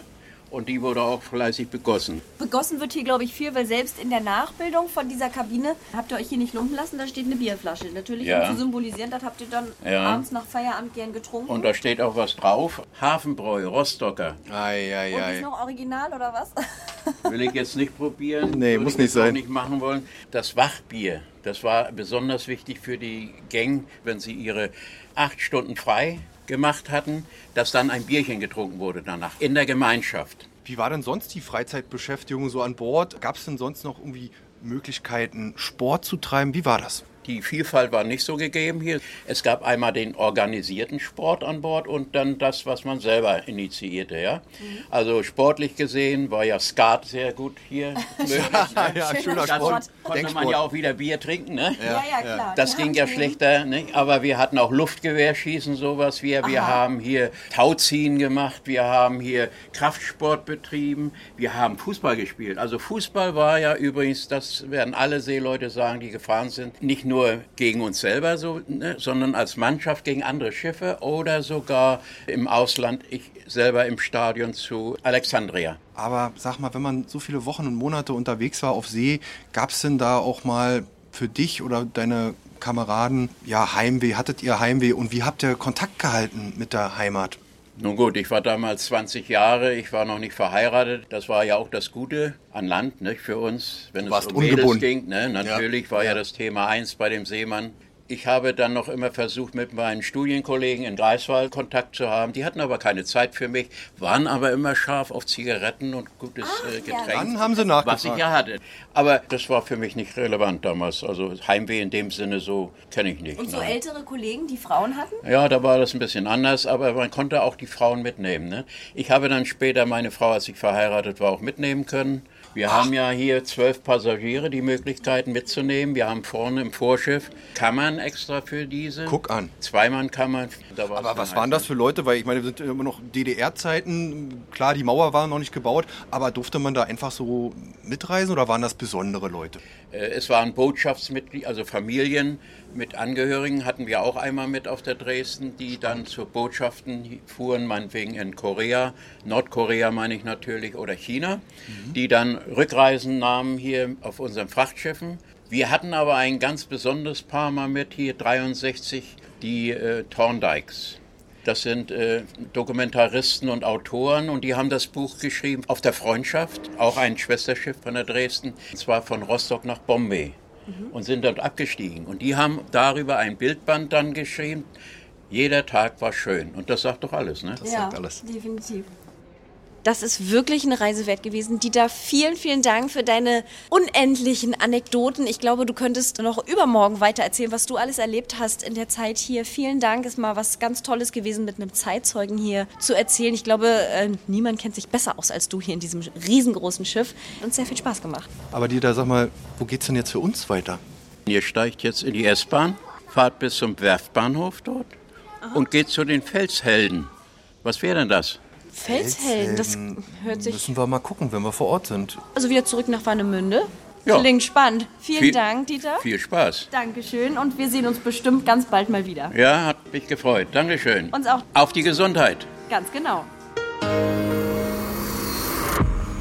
und die wurde auch fleißig begossen. Begossen wird hier, glaube ich, viel, weil selbst in der Nachbildung von dieser Kabine habt ihr euch hier nicht lumpen lassen, da steht eine Bierflasche. Natürlich, Ja. um zu symbolisieren, das habt ihr dann Ja. abends nach Feierabend gern getrunken. Und da steht auch was drauf. Hafenbräu, Rostocker. Und Eieiei. ist noch original oder was? Will ich jetzt nicht probieren. Nee, Würde muss ich nicht sein. Auch nicht machen wollen. Das Wachbier, das war besonders wichtig für die Gang, wenn sie ihre acht Stunden frei gemacht hatten, dass dann ein Bierchen getrunken wurde danach in der Gemeinschaft. Wie war denn sonst die Freizeitbeschäftigung so an Bord? Gab es denn sonst noch irgendwie Möglichkeiten, Sport zu treiben? Wie war das? Die Vielfalt war nicht so gegeben hier. Es gab einmal den organisierten Sport an Bord und dann das, was man selber initiierte. Ja? Also sportlich gesehen war ja Skat sehr gut hier möglich. ne? ja, schöner Das Sport. konnte man ja auch wieder Bier trinken. Ne? Ja, ja, klar. Das ging ja haben- schlechter, nicht? aber wir hatten auch Luftgewehrschießen, sowas. Wir, wir haben hier Tauziehen gemacht, wir haben hier Kraftsport betrieben, wir haben Fußball gespielt. Also Fußball war ja übrigens, das werden alle Seeleute sagen, die gefahren sind, nicht nur gegen uns selber, so, ne, sondern als Mannschaft gegen andere Schiffe oder sogar im Ausland, ich selber im Stadion zu Alexandria. Aber sag mal, wenn man so viele Wochen und Monate unterwegs war auf See, gab es denn da auch mal für dich oder deine Kameraden ja Heimweh? Hattet ihr Heimweh und wie habt ihr Kontakt gehalten mit der Heimat? Nun gut, ich war damals 20 Jahre, ich war noch nicht verheiratet. Das war ja auch das Gute an Land nicht, für uns, wenn es Warst um Mädels ungebunden. ging. Ne? Natürlich war ja das Thema eins bei dem Seemann. Ich habe dann noch immer versucht, mit meinen Studienkollegen in Greifswald Kontakt zu haben. Die hatten aber keine Zeit für mich, waren aber immer scharf auf Zigaretten und gutes äh, Getränk. Dann haben sie Was ich nachgefragt. ja hatte. Aber das war für mich nicht relevant damals. Also Heimweh in dem Sinne so kenne ich nicht. Und so nein. ältere Kollegen, die Frauen hatten? Ja, da war das ein bisschen anders, aber man konnte auch die Frauen mitnehmen. Ne? Ich habe dann später meine Frau, als ich verheiratet war, auch mitnehmen können. Wir haben ja hier zwölf Passagiere, die Möglichkeiten mitzunehmen. Wir haben vorne im Vorschiff Kammern extra für diese. Guck an. Zweimann-Kammern. Aber was halt waren das für Leute? Weil ich meine, wir sind immer noch DDR-Zeiten. Klar, die Mauer war noch nicht gebaut, aber durfte man da einfach so mitreisen oder waren das besondere Leute? Äh, Es waren Botschaftsmitglieder, also Familien mit Angehörigen hatten wir auch einmal mit auf der Dresden, die dann zu Botschaften fuhren, meinetwegen in Korea, Nordkorea meine ich natürlich, oder China, die dann Rückreisen nahmen hier auf unseren Frachtschiffen. Wir hatten aber ein ganz besonderes Paar mal mit hier 63, die äh, Thorndikes. Das sind äh, Dokumentaristen und Autoren und die haben das Buch geschrieben auf der Freundschaft, auch ein Schwesterschiff von der Dresden, und zwar von Rostock nach Bombay und sind dort abgestiegen. Und die haben darüber ein Bildband dann geschrieben. Jeder Tag war schön. Und das sagt doch alles, ne? Das sagt alles. definitiv. Das ist wirklich eine Reise wert gewesen. Dieter, vielen, vielen Dank für deine unendlichen Anekdoten. Ich glaube, du könntest noch übermorgen weiter erzählen, was du alles erlebt hast in der Zeit hier. Vielen Dank. Ist mal was ganz Tolles gewesen, mit einem Zeitzeugen hier zu erzählen. Ich glaube, äh, niemand kennt sich besser aus als du hier in diesem riesengroßen Schiff. Hat uns sehr viel Spaß gemacht. Aber Dieter, sag mal, wo geht's denn jetzt für uns weiter? Ihr steigt jetzt in die S-Bahn, fahrt bis zum Werftbahnhof dort und geht zu den Felshelden. Was wäre denn das? Felshelden, das hört sich. Müssen wir mal gucken, wenn wir vor Ort sind. Also wieder zurück nach Warnemünde. Ja. Klingt spannend. Vielen Viel- Dank, Dieter. Viel Spaß. Dankeschön und wir sehen uns bestimmt ganz bald mal wieder. Ja, hat mich gefreut. Dankeschön. Uns auch. Auf die Gesundheit. Ganz genau.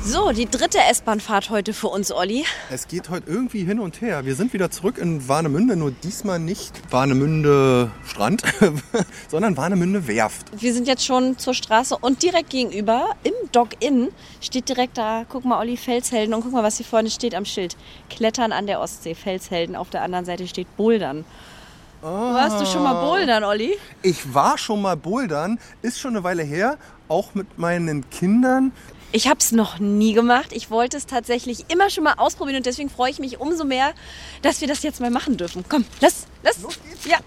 So, die dritte S-Bahn-Fahrt heute für uns, Olli. Es geht heute irgendwie hin und her. Wir sind wieder zurück in Warnemünde, nur diesmal nicht Warnemünde Strand, sondern Warnemünde Werft. Wir sind jetzt schon zur Straße und direkt gegenüber im Dock-In steht direkt da, guck mal, Olli, Felshelden und guck mal, was hier vorne steht am Schild. Klettern an der Ostsee, Felshelden. Auf der anderen Seite steht Bouldern. Warst du schon mal Bouldern, Olli? Ich war schon mal bouldern, ist schon eine Weile her, auch mit meinen Kindern. Ich habe es noch nie gemacht. Ich wollte es tatsächlich immer schon mal ausprobieren und deswegen freue ich mich umso mehr, dass wir das jetzt mal machen dürfen. Komm, lass, lass. Ja.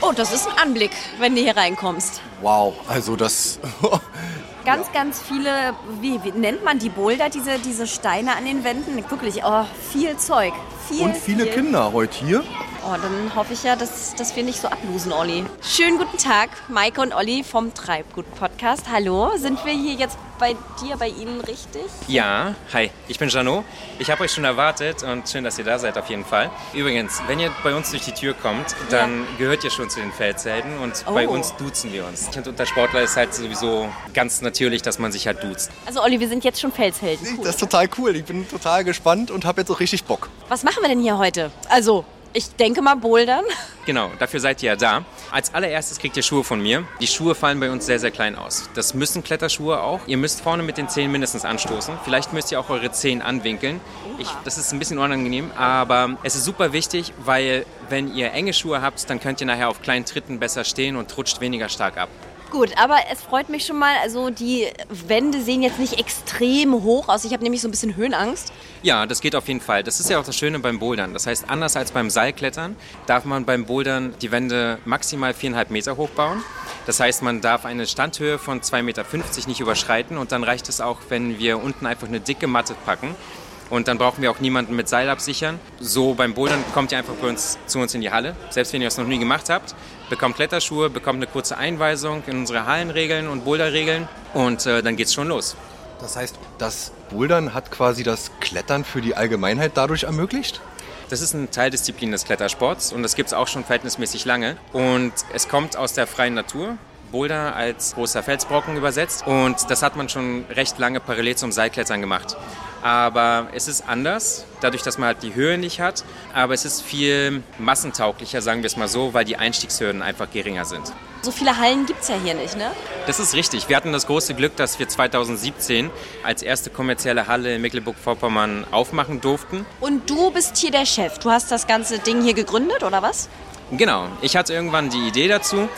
Oh, das ist ein Anblick, wenn du hier reinkommst. Wow, also das. Ganz, ganz viele, wie, wie nennt man die Boulder, diese, diese Steine an den Wänden? Wirklich, oh, viel Zeug. Viel, und viele viel. Kinder heute hier. Oh, dann hoffe ich ja, dass, dass wir nicht so ablosen, Olli. Schönen guten Tag, Maike und Olli vom Treibgut-Podcast. Hallo, sind wir hier jetzt bei dir, bei Ihnen richtig? Ja, hi, ich bin Jano. Ich habe euch schon erwartet und schön, dass ihr da seid auf jeden Fall. Übrigens, wenn ihr bei uns durch die Tür kommt, dann gehört ihr schon zu den Felshelden und bei Oh. uns duzen wir uns. Und unter Sportler ist halt sowieso ganz natürlich, dass man sich halt duzt. Also Olli, wir sind jetzt schon Felshelden. Cool. Das ist total cool. Ich bin total gespannt und habe jetzt auch richtig Bock. Was machen wir denn hier heute? Also, ich denke mal Bouldern. Genau, dafür seid ihr ja da. Als allererstes kriegt ihr Schuhe von mir. Die Schuhe fallen bei uns sehr, sehr klein aus. Das müssen Kletterschuhe auch. Ihr müsst vorne mit den Zehen mindestens anstoßen. Vielleicht müsst ihr auch eure Zehen anwinkeln. Ich, das ist ein bisschen unangenehm, aber es ist super wichtig, weil wenn ihr enge Schuhe habt, dann könnt ihr nachher auf kleinen Tritten besser stehen und rutscht weniger stark ab. Gut, aber es freut mich schon mal. Also die Wände sehen jetzt nicht extrem hoch aus. Ich habe nämlich so ein bisschen Höhenangst. Ja, das geht auf jeden Fall. Das ist ja auch das Schöne beim Bouldern. Das heißt, anders als beim Seilklettern darf man beim Bouldern die Wände maximal viereinhalb Meter hoch bauen. Das heißt, man darf eine Standhöhe von 2,50 Meter nicht überschreiten und dann reicht es auch, wenn wir unten einfach eine dicke Matte packen. Und dann brauchen wir auch niemanden mit Seil absichern. So beim Bouldern kommt ihr einfach bei uns, zu uns in die Halle. Selbst wenn ihr das noch nie gemacht habt, bekommt Kletterschuhe, bekommt eine kurze Einweisung in unsere Hallenregeln und Boulderregeln und äh, dann geht's schon los. Das heißt, das Bouldern hat quasi das Klettern für die Allgemeinheit dadurch ermöglicht? Das ist eine Teildisziplin des Klettersports und das gibt es auch schon verhältnismäßig lange. Und es kommt aus der freien Natur. Boulder als großer Felsbrocken übersetzt und das hat man schon recht lange parallel zum Seilklettern gemacht. Aber es ist anders, dadurch, dass man halt die Höhe nicht hat, aber es ist viel massentauglicher, sagen wir es mal so, weil die Einstiegshürden einfach geringer sind. So viele Hallen gibt es ja hier nicht, ne? Das ist richtig. Wir hatten das große Glück, dass wir 2017 als erste kommerzielle Halle in Mecklenburg-Vorpommern aufmachen durften. Und du bist hier der Chef. Du hast das ganze Ding hier gegründet, oder was? Genau, ich hatte irgendwann die Idee dazu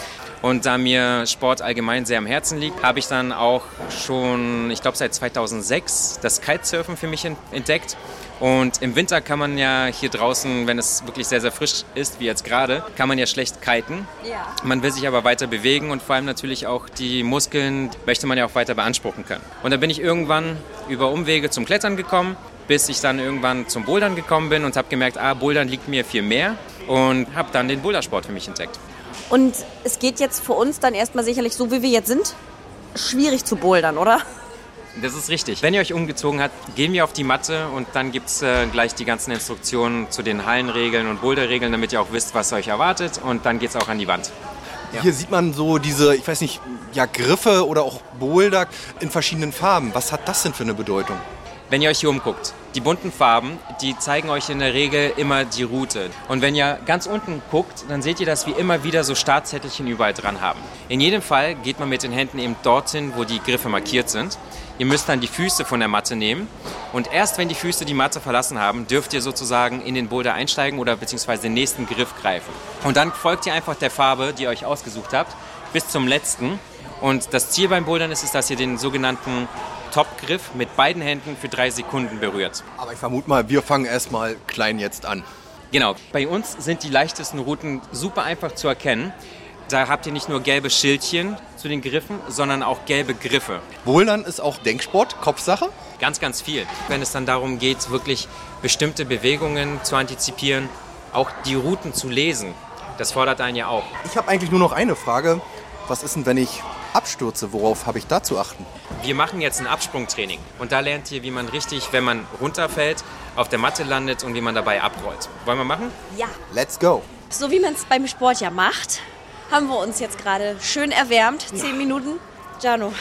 und da mir Sport allgemein sehr am Herzen liegt, habe ich dann auch schon, ich glaube seit 2006, das Kitesurfen für mich en- entdeckt. Und im Winter kann man ja hier draußen, wenn es wirklich sehr, sehr frisch ist, wie jetzt gerade, kann man ja schlecht kiten. Ja. Man will sich aber weiter bewegen und vor allem natürlich auch die Muskeln möchte man ja auch weiter beanspruchen können. Und da bin ich irgendwann über Umwege zum Klettern gekommen, bis ich dann irgendwann zum Bouldern gekommen bin und habe gemerkt, ah, Bouldern liegt mir viel mehr und habe dann den Bouldersport für mich entdeckt. Und es geht jetzt für uns dann erstmal sicherlich so, wie wir jetzt sind, schwierig zu bouldern, oder? Das ist richtig. Wenn ihr euch umgezogen habt, gehen wir auf die Matte und dann gibt es äh, gleich die ganzen Instruktionen zu den Hallenregeln und Boulderregeln, damit ihr auch wisst, was euch erwartet und dann geht es auch an die Wand. Ja. Hier sieht man so diese, ich weiß nicht, ja, Griffe oder auch Boulder in verschiedenen Farben. Was hat das denn für eine Bedeutung? Wenn ihr euch hier umguckt, die bunten Farben, die zeigen euch in der Regel immer die Route. Und wenn ihr ganz unten guckt, dann seht ihr, dass wir immer wieder so Startzettelchen überall dran haben. In jedem Fall geht man mit den Händen eben dorthin, wo die Griffe markiert sind. Ihr müsst dann die Füße von der Matte nehmen und erst wenn die Füße die Matte verlassen haben, dürft ihr sozusagen in den Boulder einsteigen oder beziehungsweise den nächsten Griff greifen. Und dann folgt ihr einfach der Farbe, die ihr euch ausgesucht habt, bis zum letzten. Und das Ziel beim Bouldern ist es, dass ihr den sogenannten Topgriff mit beiden Händen für drei Sekunden berührt. Aber ich vermute mal, wir fangen erstmal klein jetzt an. Genau, bei uns sind die leichtesten Routen super einfach zu erkennen. Da habt ihr nicht nur gelbe Schildchen zu den Griffen, sondern auch gelbe Griffe. Bouldern ist auch Denksport, Kopfsache. Ganz, ganz viel. Wenn es dann darum geht, wirklich bestimmte Bewegungen zu antizipieren, auch die Routen zu lesen, das fordert einen ja auch. Ich habe eigentlich nur noch eine Frage. Was ist denn, wenn ich abstürze? Worauf habe ich da zu achten? Wir machen jetzt ein Absprungtraining und da lernt ihr, wie man richtig, wenn man runterfällt, auf der Matte landet und wie man dabei abrollt. Wollen wir machen? Ja, Let's go. so wie man es beim Sport ja macht, haben wir uns jetzt gerade schön erwärmt. Zehn Minuten. Jano,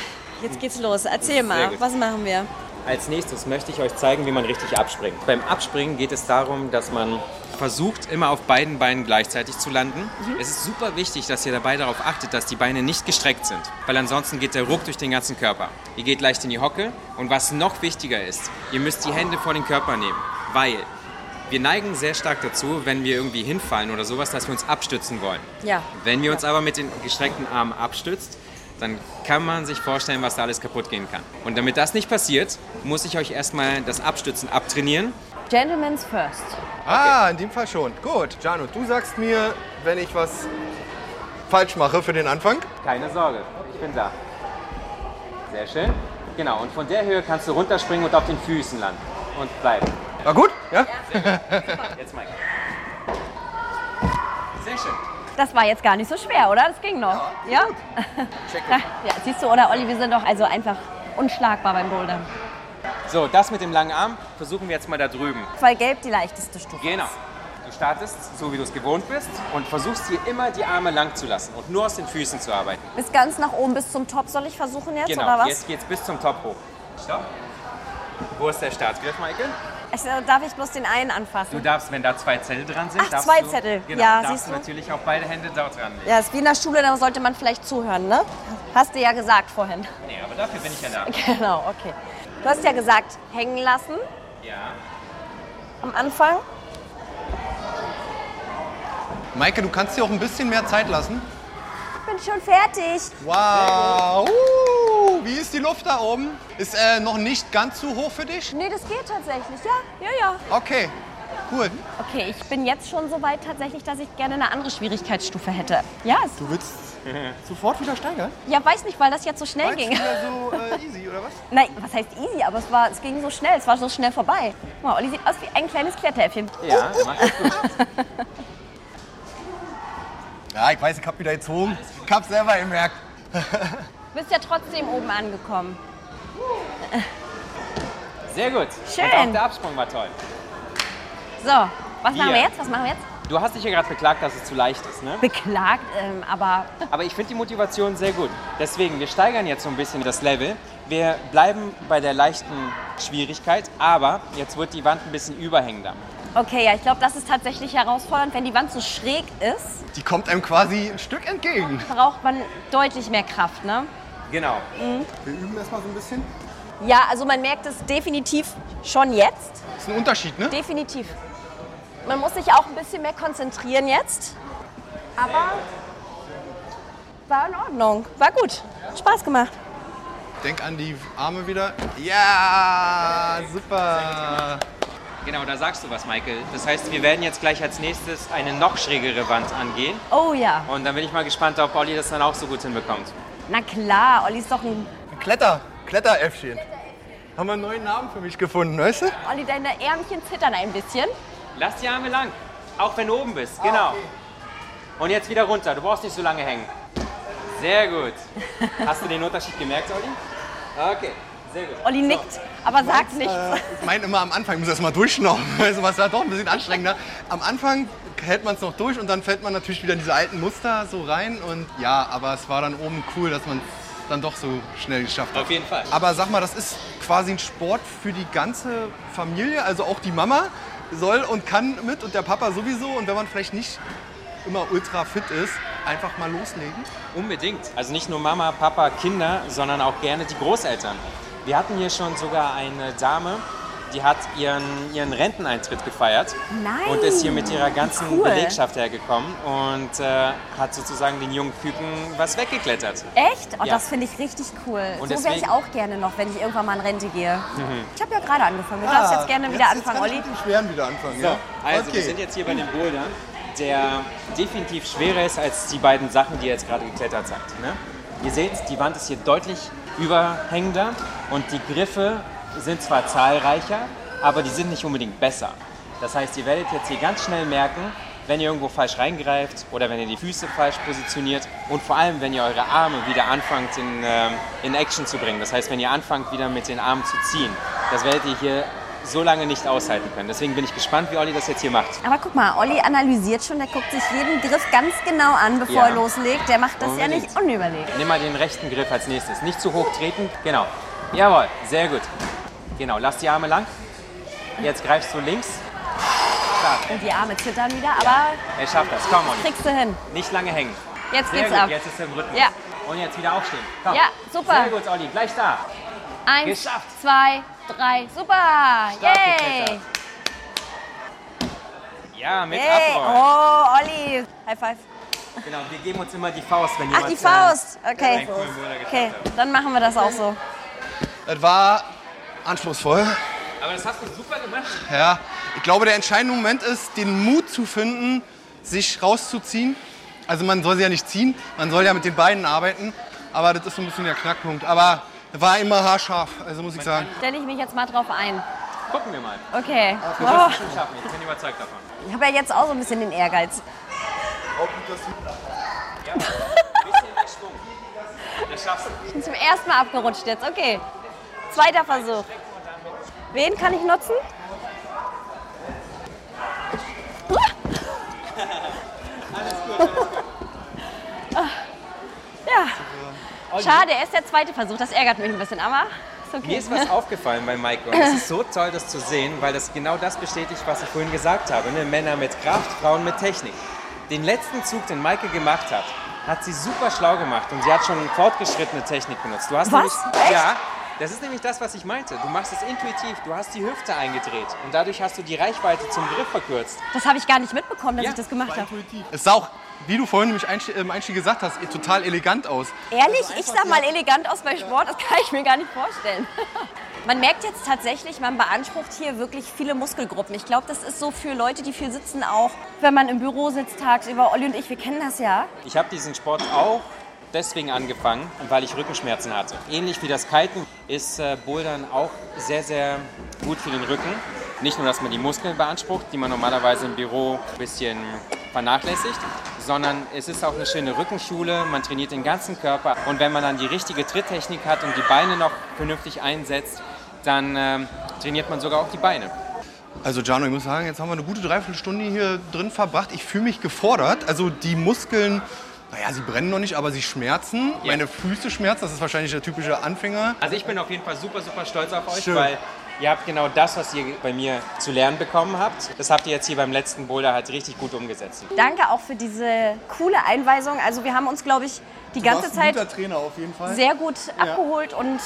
jetzt geht's los. Erzähl mal, was machen wir? Als nächstes möchte ich euch zeigen, wie man richtig abspringt. Beim Abspringen geht es darum, dass man versucht, immer auf beiden Beinen gleichzeitig zu landen. Es ist super wichtig, dass ihr dabei darauf achtet, dass die Beine nicht gestreckt sind, weil ansonsten geht der Ruck durch den ganzen Körper. Ihr geht leicht in die Hocke und was noch wichtiger ist, ihr müsst die Hände vor den Körper nehmen, weil wir neigen sehr stark dazu, wenn wir irgendwie hinfallen oder sowas, dass wir uns abstützen wollen. Ja. Wenn wir uns aber mit den gestreckten Armen abstützt, dann kann man sich vorstellen, was da alles kaputt gehen kann. Und damit das nicht passiert, muss ich euch erstmal das Abstützen abtrainieren. Gentleman's first. Ah, in dem Fall schon. Gut, Jano, du sagst mir, wenn ich was falsch mache für den Anfang. Keine Sorge, ich bin da. Sehr schön. Genau, und von der Höhe kannst du runterspringen und auf den Füßen landen. Und bleiben. War gut? Ja? Jetzt Mike. Sehr schön. Das war jetzt gar nicht so schwer, oder? Das ging noch. Ja? Ja, siehst du, oder Olli, wir sind doch also einfach unschlagbar beim Bouldern. So, das mit dem langen Arm versuchen wir jetzt mal da drüben. Weil gelb die leichteste Stufe Genau. Du startest so, wie du es gewohnt bist und versuchst hier immer die Arme lang zu lassen und nur aus den Füßen zu arbeiten. Bis ganz nach oben, bis zum Top soll ich versuchen jetzt, Genau, oder was? jetzt geht's bis zum Top hoch. Stopp. Wo ist der Startgriff, Michael? Ich, äh, darf ich bloß den einen Du anfassen? darfst, wenn da zwei Zettel dran sind, Ach, darfst zwei du, Zettel. Genau, Ja, darfst siehst du du? natürlich auch beide Hände dort dran legen. Ja, ist wie in der Schule, da sollte man vielleicht zuhören, ne? Hast du ja gesagt vorhin. Nee, aber dafür bin ich ja da. Genau, okay. Du hast ja gesagt, hängen lassen Ja. am Anfang. Maike, du kannst dir auch ein bisschen mehr Zeit lassen. Bin schon fertig. Wow. Uh, wie ist die Luft da oben? Ist äh, noch nicht ganz zu hoch für dich? Nee, das geht tatsächlich. Ja, ja, ja. Okay, cool. Okay, ich bin jetzt schon so weit tatsächlich, dass ich gerne eine andere Schwierigkeitsstufe hätte. Ja, es, Du willst sofort wieder steigern? ja, weiß nicht, weil das jetzt so schnell du ging. wieder so äh, easy, oder was? Nein, was heißt easy, aber es, war, es ging so schnell, es war so schnell vorbei. Guck mal, Olli sieht aus wie ein kleines Kletteräffchen. Ja, mach das gut. Ja, ich weiß, ich hab wieder gezogen. Ich hab's selber gemerkt. Du bist ja trotzdem oben angekommen. Sehr gut. Schön. Und auch der Absprung war toll. So, was machen wir jetzt? Was machen wir jetzt? Du hast dich ja gerade beklagt, dass es zu leicht ist, ne? Beklagt, ähm, aber Aber ich finde die Motivation sehr gut. Deswegen, wir steigern jetzt so ein bisschen das Level. Wir bleiben bei der leichten Schwierigkeit, aber jetzt wird die Wand ein bisschen überhängender. okay, ja, ich glaube, das ist tatsächlich herausfordernd. Wenn die Wand so schräg ist, Die kommt einem quasi ein Stück entgegen. braucht man deutlich mehr Kraft, ne? Genau. Wir üben erstmal so ein bisschen. Ja, also man merkt es definitiv schon jetzt. Ist ein Unterschied, ne? Definitiv. Man muss sich auch ein bisschen mehr konzentrieren jetzt. Aber war in Ordnung. War gut. Hat Spaß gemacht. Denk an die Arme wieder. Ja, super. Genau, da sagst du was, Michael. Das heißt, wir werden jetzt gleich als nächstes eine noch schrägere Wand angehen. Oh ja. Und dann bin ich mal gespannt, ob Olli das dann auch so gut hinbekommt. Na klar, Olli ist doch ein. Ein Kletter, Kletteräffchen. Haben wir einen neuen Namen für mich gefunden, weißt du? Olli, deine Ärmchen zittern ein bisschen. Lass die Arme lang, auch wenn du oben bist. Genau. Und jetzt wieder runter. Du brauchst nicht so lange hängen. Sehr gut. Hast du den Unterschied gemerkt, Olli? Okay, sehr gut. Olli nickt, aber sagt nichts. Äh, ich meine immer am Anfang, ich muss erst mal durchschnaufen, weil sowas war doch ein bisschen anstrengender. Am Anfang hält man es noch durch und dann fällt man natürlich wieder in diese alten Muster so rein und ja, aber es war dann oben cool, dass man dann doch so schnell geschafft hat. Auf jeden Fall. Aber sag mal, das ist quasi ein Sport für die ganze Familie, also auch die Mama soll und kann mit und der Papa sowieso. Und wenn man vielleicht nicht immer ultra fit ist, einfach mal loslegen. Unbedingt. Also nicht nur Mama, Papa, Kinder, sondern auch gerne die Großeltern. Wir hatten hier schon sogar eine Dame, die hat ihren, ihren Renteneintritt gefeiert Nein. und ist hier mit ihrer ganzen Cool. Belegschaft hergekommen und äh, hat sozusagen den jungen Küken was weggeklettert. Echt? Oh, Ja. das finde ich richtig cool. Und so wäre ich auch gerne noch, wenn ich irgendwann mal in Rente gehe. Mhm. Ich habe ja gerade angefangen. Du darfst jetzt gerne wieder anfangen, kann ich Olli. mit dem Schweren wieder anfangen. So, ja? also okay. wir sind jetzt hier bei dem Boulder, der definitiv schwerer ist als die beiden Sachen, die ihr jetzt gerade geklettert seid. Ne? Ihr seht, die Wand ist hier deutlich überhängender und die Griffe sind zwar zahlreicher, aber die sind nicht unbedingt besser. Das heißt, ihr werdet jetzt hier ganz schnell merken, wenn ihr irgendwo falsch reingreift oder wenn ihr die Füße falsch positioniert und vor allem, wenn ihr eure Arme wieder anfangt in, ähm, in Action zu bringen. Das heißt, wenn ihr anfangt wieder mit den Armen zu ziehen. Das werdet ihr hier so lange nicht aushalten können. Deswegen bin ich gespannt, wie Olli das jetzt hier macht. Aber guck mal, Olli analysiert schon, der guckt sich jeden Griff ganz genau an, bevor Ja. er loslegt. Der macht das ja Unbedingt. nicht unüberlegt. Nimm mal den rechten Griff als nächstes. Nicht zu hoch treten. Genau. Jawohl, sehr gut. Genau, lass die Arme lang. Jetzt greifst du links. Stark. Und die Arme zittern wieder, aber Er schafft das. Komm, Olli. kriegst du hin. Nicht lange hängen. Jetzt Sehr geht's gut, ab. jetzt ist er im Rhythmus. Ja. Und jetzt wieder aufstehen. Komm. Ja, super. Sehr gut, Olli. Gleich da. Eins, Geschafft. zwei, drei, super. Stark Yay. Ja, mit Yay. abrollen. Oh, Olli. High five. Genau, wir geben uns immer die Faust, wenn Ach, jemand die Faust. Okay. Okay, dann machen wir das auch so. Das war anspruchsvoll. Aber das hast du super gemacht. Ja, ich glaube, der entscheidende Moment ist, den Mut zu finden, sich rauszuziehen. Also man soll sie ja nicht ziehen, man soll ja mit den Beinen arbeiten. Aber das ist so ein bisschen der Knackpunkt. Aber war immer haarscharf, also muss ich sagen. Stelle ich mich jetzt mal drauf ein. Gucken wir mal. Okay. Du Oh, wirst es schon schaffen. Ich bin überzeugt davon. ich habe ja jetzt auch so ein bisschen den Ehrgeiz. Ja, ein bisschen mehr Schwung. Das schaffst du. Ich bin zum ersten Mal abgerutscht jetzt. Okay. Zweiter Versuch. Wen kann ich nutzen? Ja. Schade, er ist der zweite Versuch. Das ärgert mich ein bisschen, aber ist okay. Mir ist was aufgefallen bei Maike und es ist so toll, das zu sehen, weil das genau das bestätigt, was ich vorhin gesagt habe. Ne? Männer mit Kraft, Frauen mit Technik. Den letzten Zug, den Maike gemacht hat, hat sie super schlau gemacht und sie hat schon fortgeschrittene Technik benutzt. Du hast Was? Nämlich? Ja, das ist nämlich das, was ich meinte. Du machst es intuitiv, du hast die Hüfte eingedreht und dadurch hast du die Reichweite zum Griff verkürzt. Das habe ich gar nicht mitbekommen, dass Ja, ich das gemacht habe. Es sah auch, wie du vorhin nämlich im Einstieg gesagt hast, total elegant aus. Ehrlich, ich sah mal elegant aus bei Sport, das kann ich mir gar nicht vorstellen. Man merkt jetzt tatsächlich, man beansprucht hier wirklich viele Muskelgruppen. Ich glaube, das ist so für Leute, die viel sitzen, auch wenn man im Büro sitzt tagsüber. Olli und ich, wir kennen das ja. Ich habe diesen Sport auch deswegen angefangen, weil ich Rückenschmerzen hatte. Ähnlich wie das Kiten ist äh, Bouldern auch sehr, sehr gut für den Rücken. Nicht nur, dass man die Muskeln beansprucht, die man normalerweise im Büro ein bisschen vernachlässigt, sondern es ist auch eine schöne Rückenschule. Man trainiert den ganzen Körper und wenn man dann die richtige Tritttechnik hat und die Beine noch vernünftig einsetzt, dann ähm, trainiert man sogar auch die Beine. Also Jano, ich muss sagen, jetzt haben wir eine gute Dreiviertelstunde hier drin verbracht. Ich fühle mich gefordert. Also die Muskeln, naja, sie brennen noch nicht, aber sie schmerzen. Ja. Meine Füße schmerzen, das ist wahrscheinlich der typische Anfänger. Also ich bin auf jeden Fall super, super stolz auf euch, Schön. weil ihr habt genau das, was ihr bei mir zu lernen bekommen habt. Das habt ihr jetzt hier beim letzten Boulder halt richtig gut umgesetzt. Danke auch für diese coole Einweisung. Also wir haben uns, glaube ich, die Du ganze Zeit guter Trainer auf jeden Fall. sehr gut abgeholt und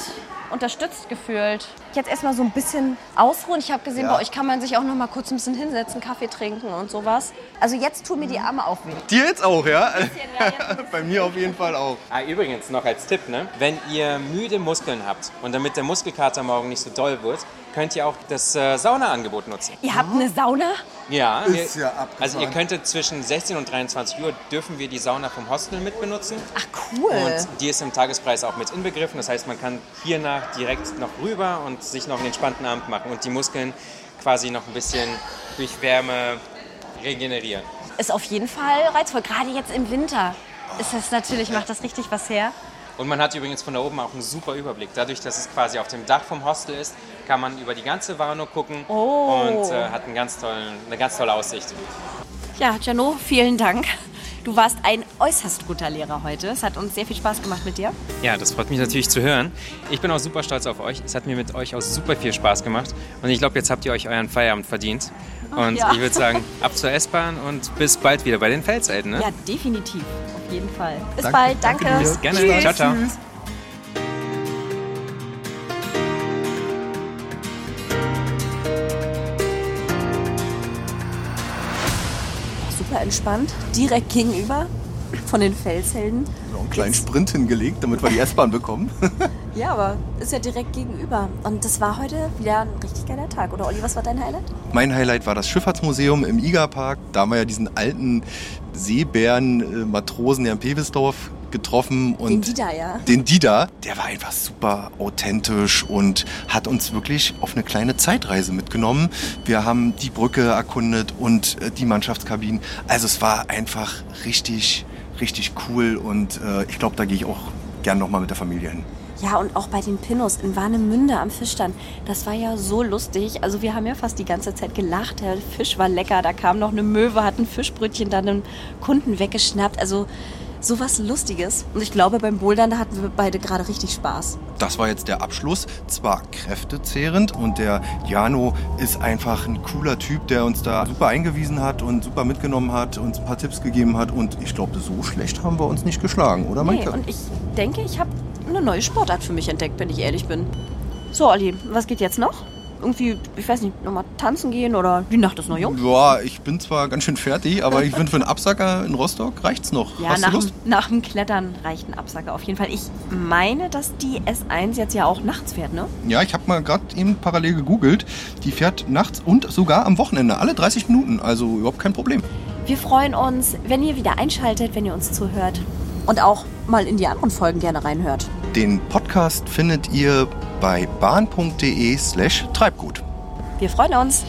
unterstützt gefühlt. Jetzt erstmal so ein bisschen ausruhen. Ich habe gesehen, Ja. bei euch kann man sich auch noch mal kurz ein bisschen hinsetzen, Kaffee trinken und sowas. Also jetzt tun mir die Arme auch weh. Dir jetzt auch, ja? ja, jetzt Bei mir auf jeden Fall auch. Ah, übrigens noch als Tipp, ne? wenn ihr müde Muskeln habt und damit der Muskelkater morgen nicht so doll wird, könnt ihr auch das äh, Saunaangebot nutzen. Ihr habt eine Sauna? Ja, Ist wir, ja abgefahren. also ihr könntet zwischen 16 und 23 Uhr dürfen wir die Sauna vom Hostel mitbenutzen. Ach cool. Und die ist im Tagespreis auch mit inbegriffen. Das heißt, man kann hiernach direkt noch rüber und sich noch einen entspannten Abend machen und die Muskeln quasi noch ein bisschen durch Wärme regenerieren. Ist auf jeden Fall reizvoll. Gerade jetzt im Winter ist das natürlich, macht das richtig was her. Und man hat übrigens von da oben auch einen super Überblick. Dadurch, dass es quasi auf dem Dach vom Hostel ist, kann man über die ganze Warnow gucken Oh. und äh, hat einen ganz tollen, eine ganz tolle Aussicht. Ja, Jano, vielen Dank. Du warst ein äußerst guter Lehrer heute. Es hat uns sehr viel Spaß gemacht mit dir. Ja, das freut mich natürlich zu hören. Ich bin auch super stolz auf euch. Es hat mir mit euch auch super viel Spaß gemacht. Und ich glaube, jetzt habt ihr euch euren Feierabend verdient. Und ja. ich würde sagen, ab zur S-Bahn und bis bald wieder bei den Felselten. Ne? Ja, definitiv. Auf jeden Fall. Bis Danke, bald. danke Danke. dir. Gerne. Tschüss. Ciao, ciao. Super entspannt. Direkt gegenüber von den Felshelden. Noch einen kleinen Sprint hingelegt, damit wir die S-Bahn bekommen. Ja, aber ist ja direkt gegenüber. Und das war heute wieder ein richtig geiler Tag. Oder Olli, was war dein Highlight? Mein Highlight war das Schifffahrtsmuseum im Iga-Park. Da haben wir ja diesen alten Seebären-Matrosen der in Pevisdorf getroffen. Und Den Dieter, ja. Den Dieter, der war einfach super authentisch und hat uns wirklich auf eine kleine Zeitreise mitgenommen. Wir haben die Brücke erkundet und äh, die Mannschaftskabinen. Also es war einfach richtig, richtig cool und äh, ich glaube, da gehe ich auch gern nochmal mit der Familie hin. Ja, und auch bei den Pinnos in Warnemünde am Fischstand. Das war ja so lustig. Also wir haben ja fast die ganze Zeit gelacht. Der Fisch war lecker. Da kam noch eine Möwe, hat ein Fischbrötchen dann einem Kunden weggeschnappt. Also sowas Lustiges. Und ich glaube, beim Bouldern, da hatten wir beide gerade richtig Spaß. Das war jetzt der Abschluss. Zwar kräftezehrend und der Jano ist einfach ein cooler Typ, der uns da super eingewiesen hat und super mitgenommen hat, uns ein paar Tipps gegeben hat. Und ich glaube, so schlecht haben wir uns nicht geschlagen, oder Nee, Maike? und ich denke, ich habe eine neue Sportart für mich entdeckt, wenn ich ehrlich bin. So, Olli, was geht jetzt noch? Irgendwie, ich weiß nicht, nochmal tanzen gehen oder die Nacht ist noch jung? Ja, ich bin zwar ganz schön fertig, aber ich finde für einen Absacker in Rostock reicht's noch. Ja, Hast nach, du Lust? nach dem Klettern reicht ein Absacker auf jeden Fall. Ich meine, dass die S1 jetzt ja auch nachts fährt, ne? Ja, ich habe mal gerade eben parallel gegoogelt. Die fährt nachts und sogar am Wochenende, alle 30 Minuten. Also überhaupt kein Problem. Wir freuen uns, wenn ihr wieder einschaltet, wenn ihr uns zuhört. Und auch mal in die anderen Folgen gerne reinhört. Den Podcast findet ihr bei bahn.de slash Treibgut. Wir freuen uns.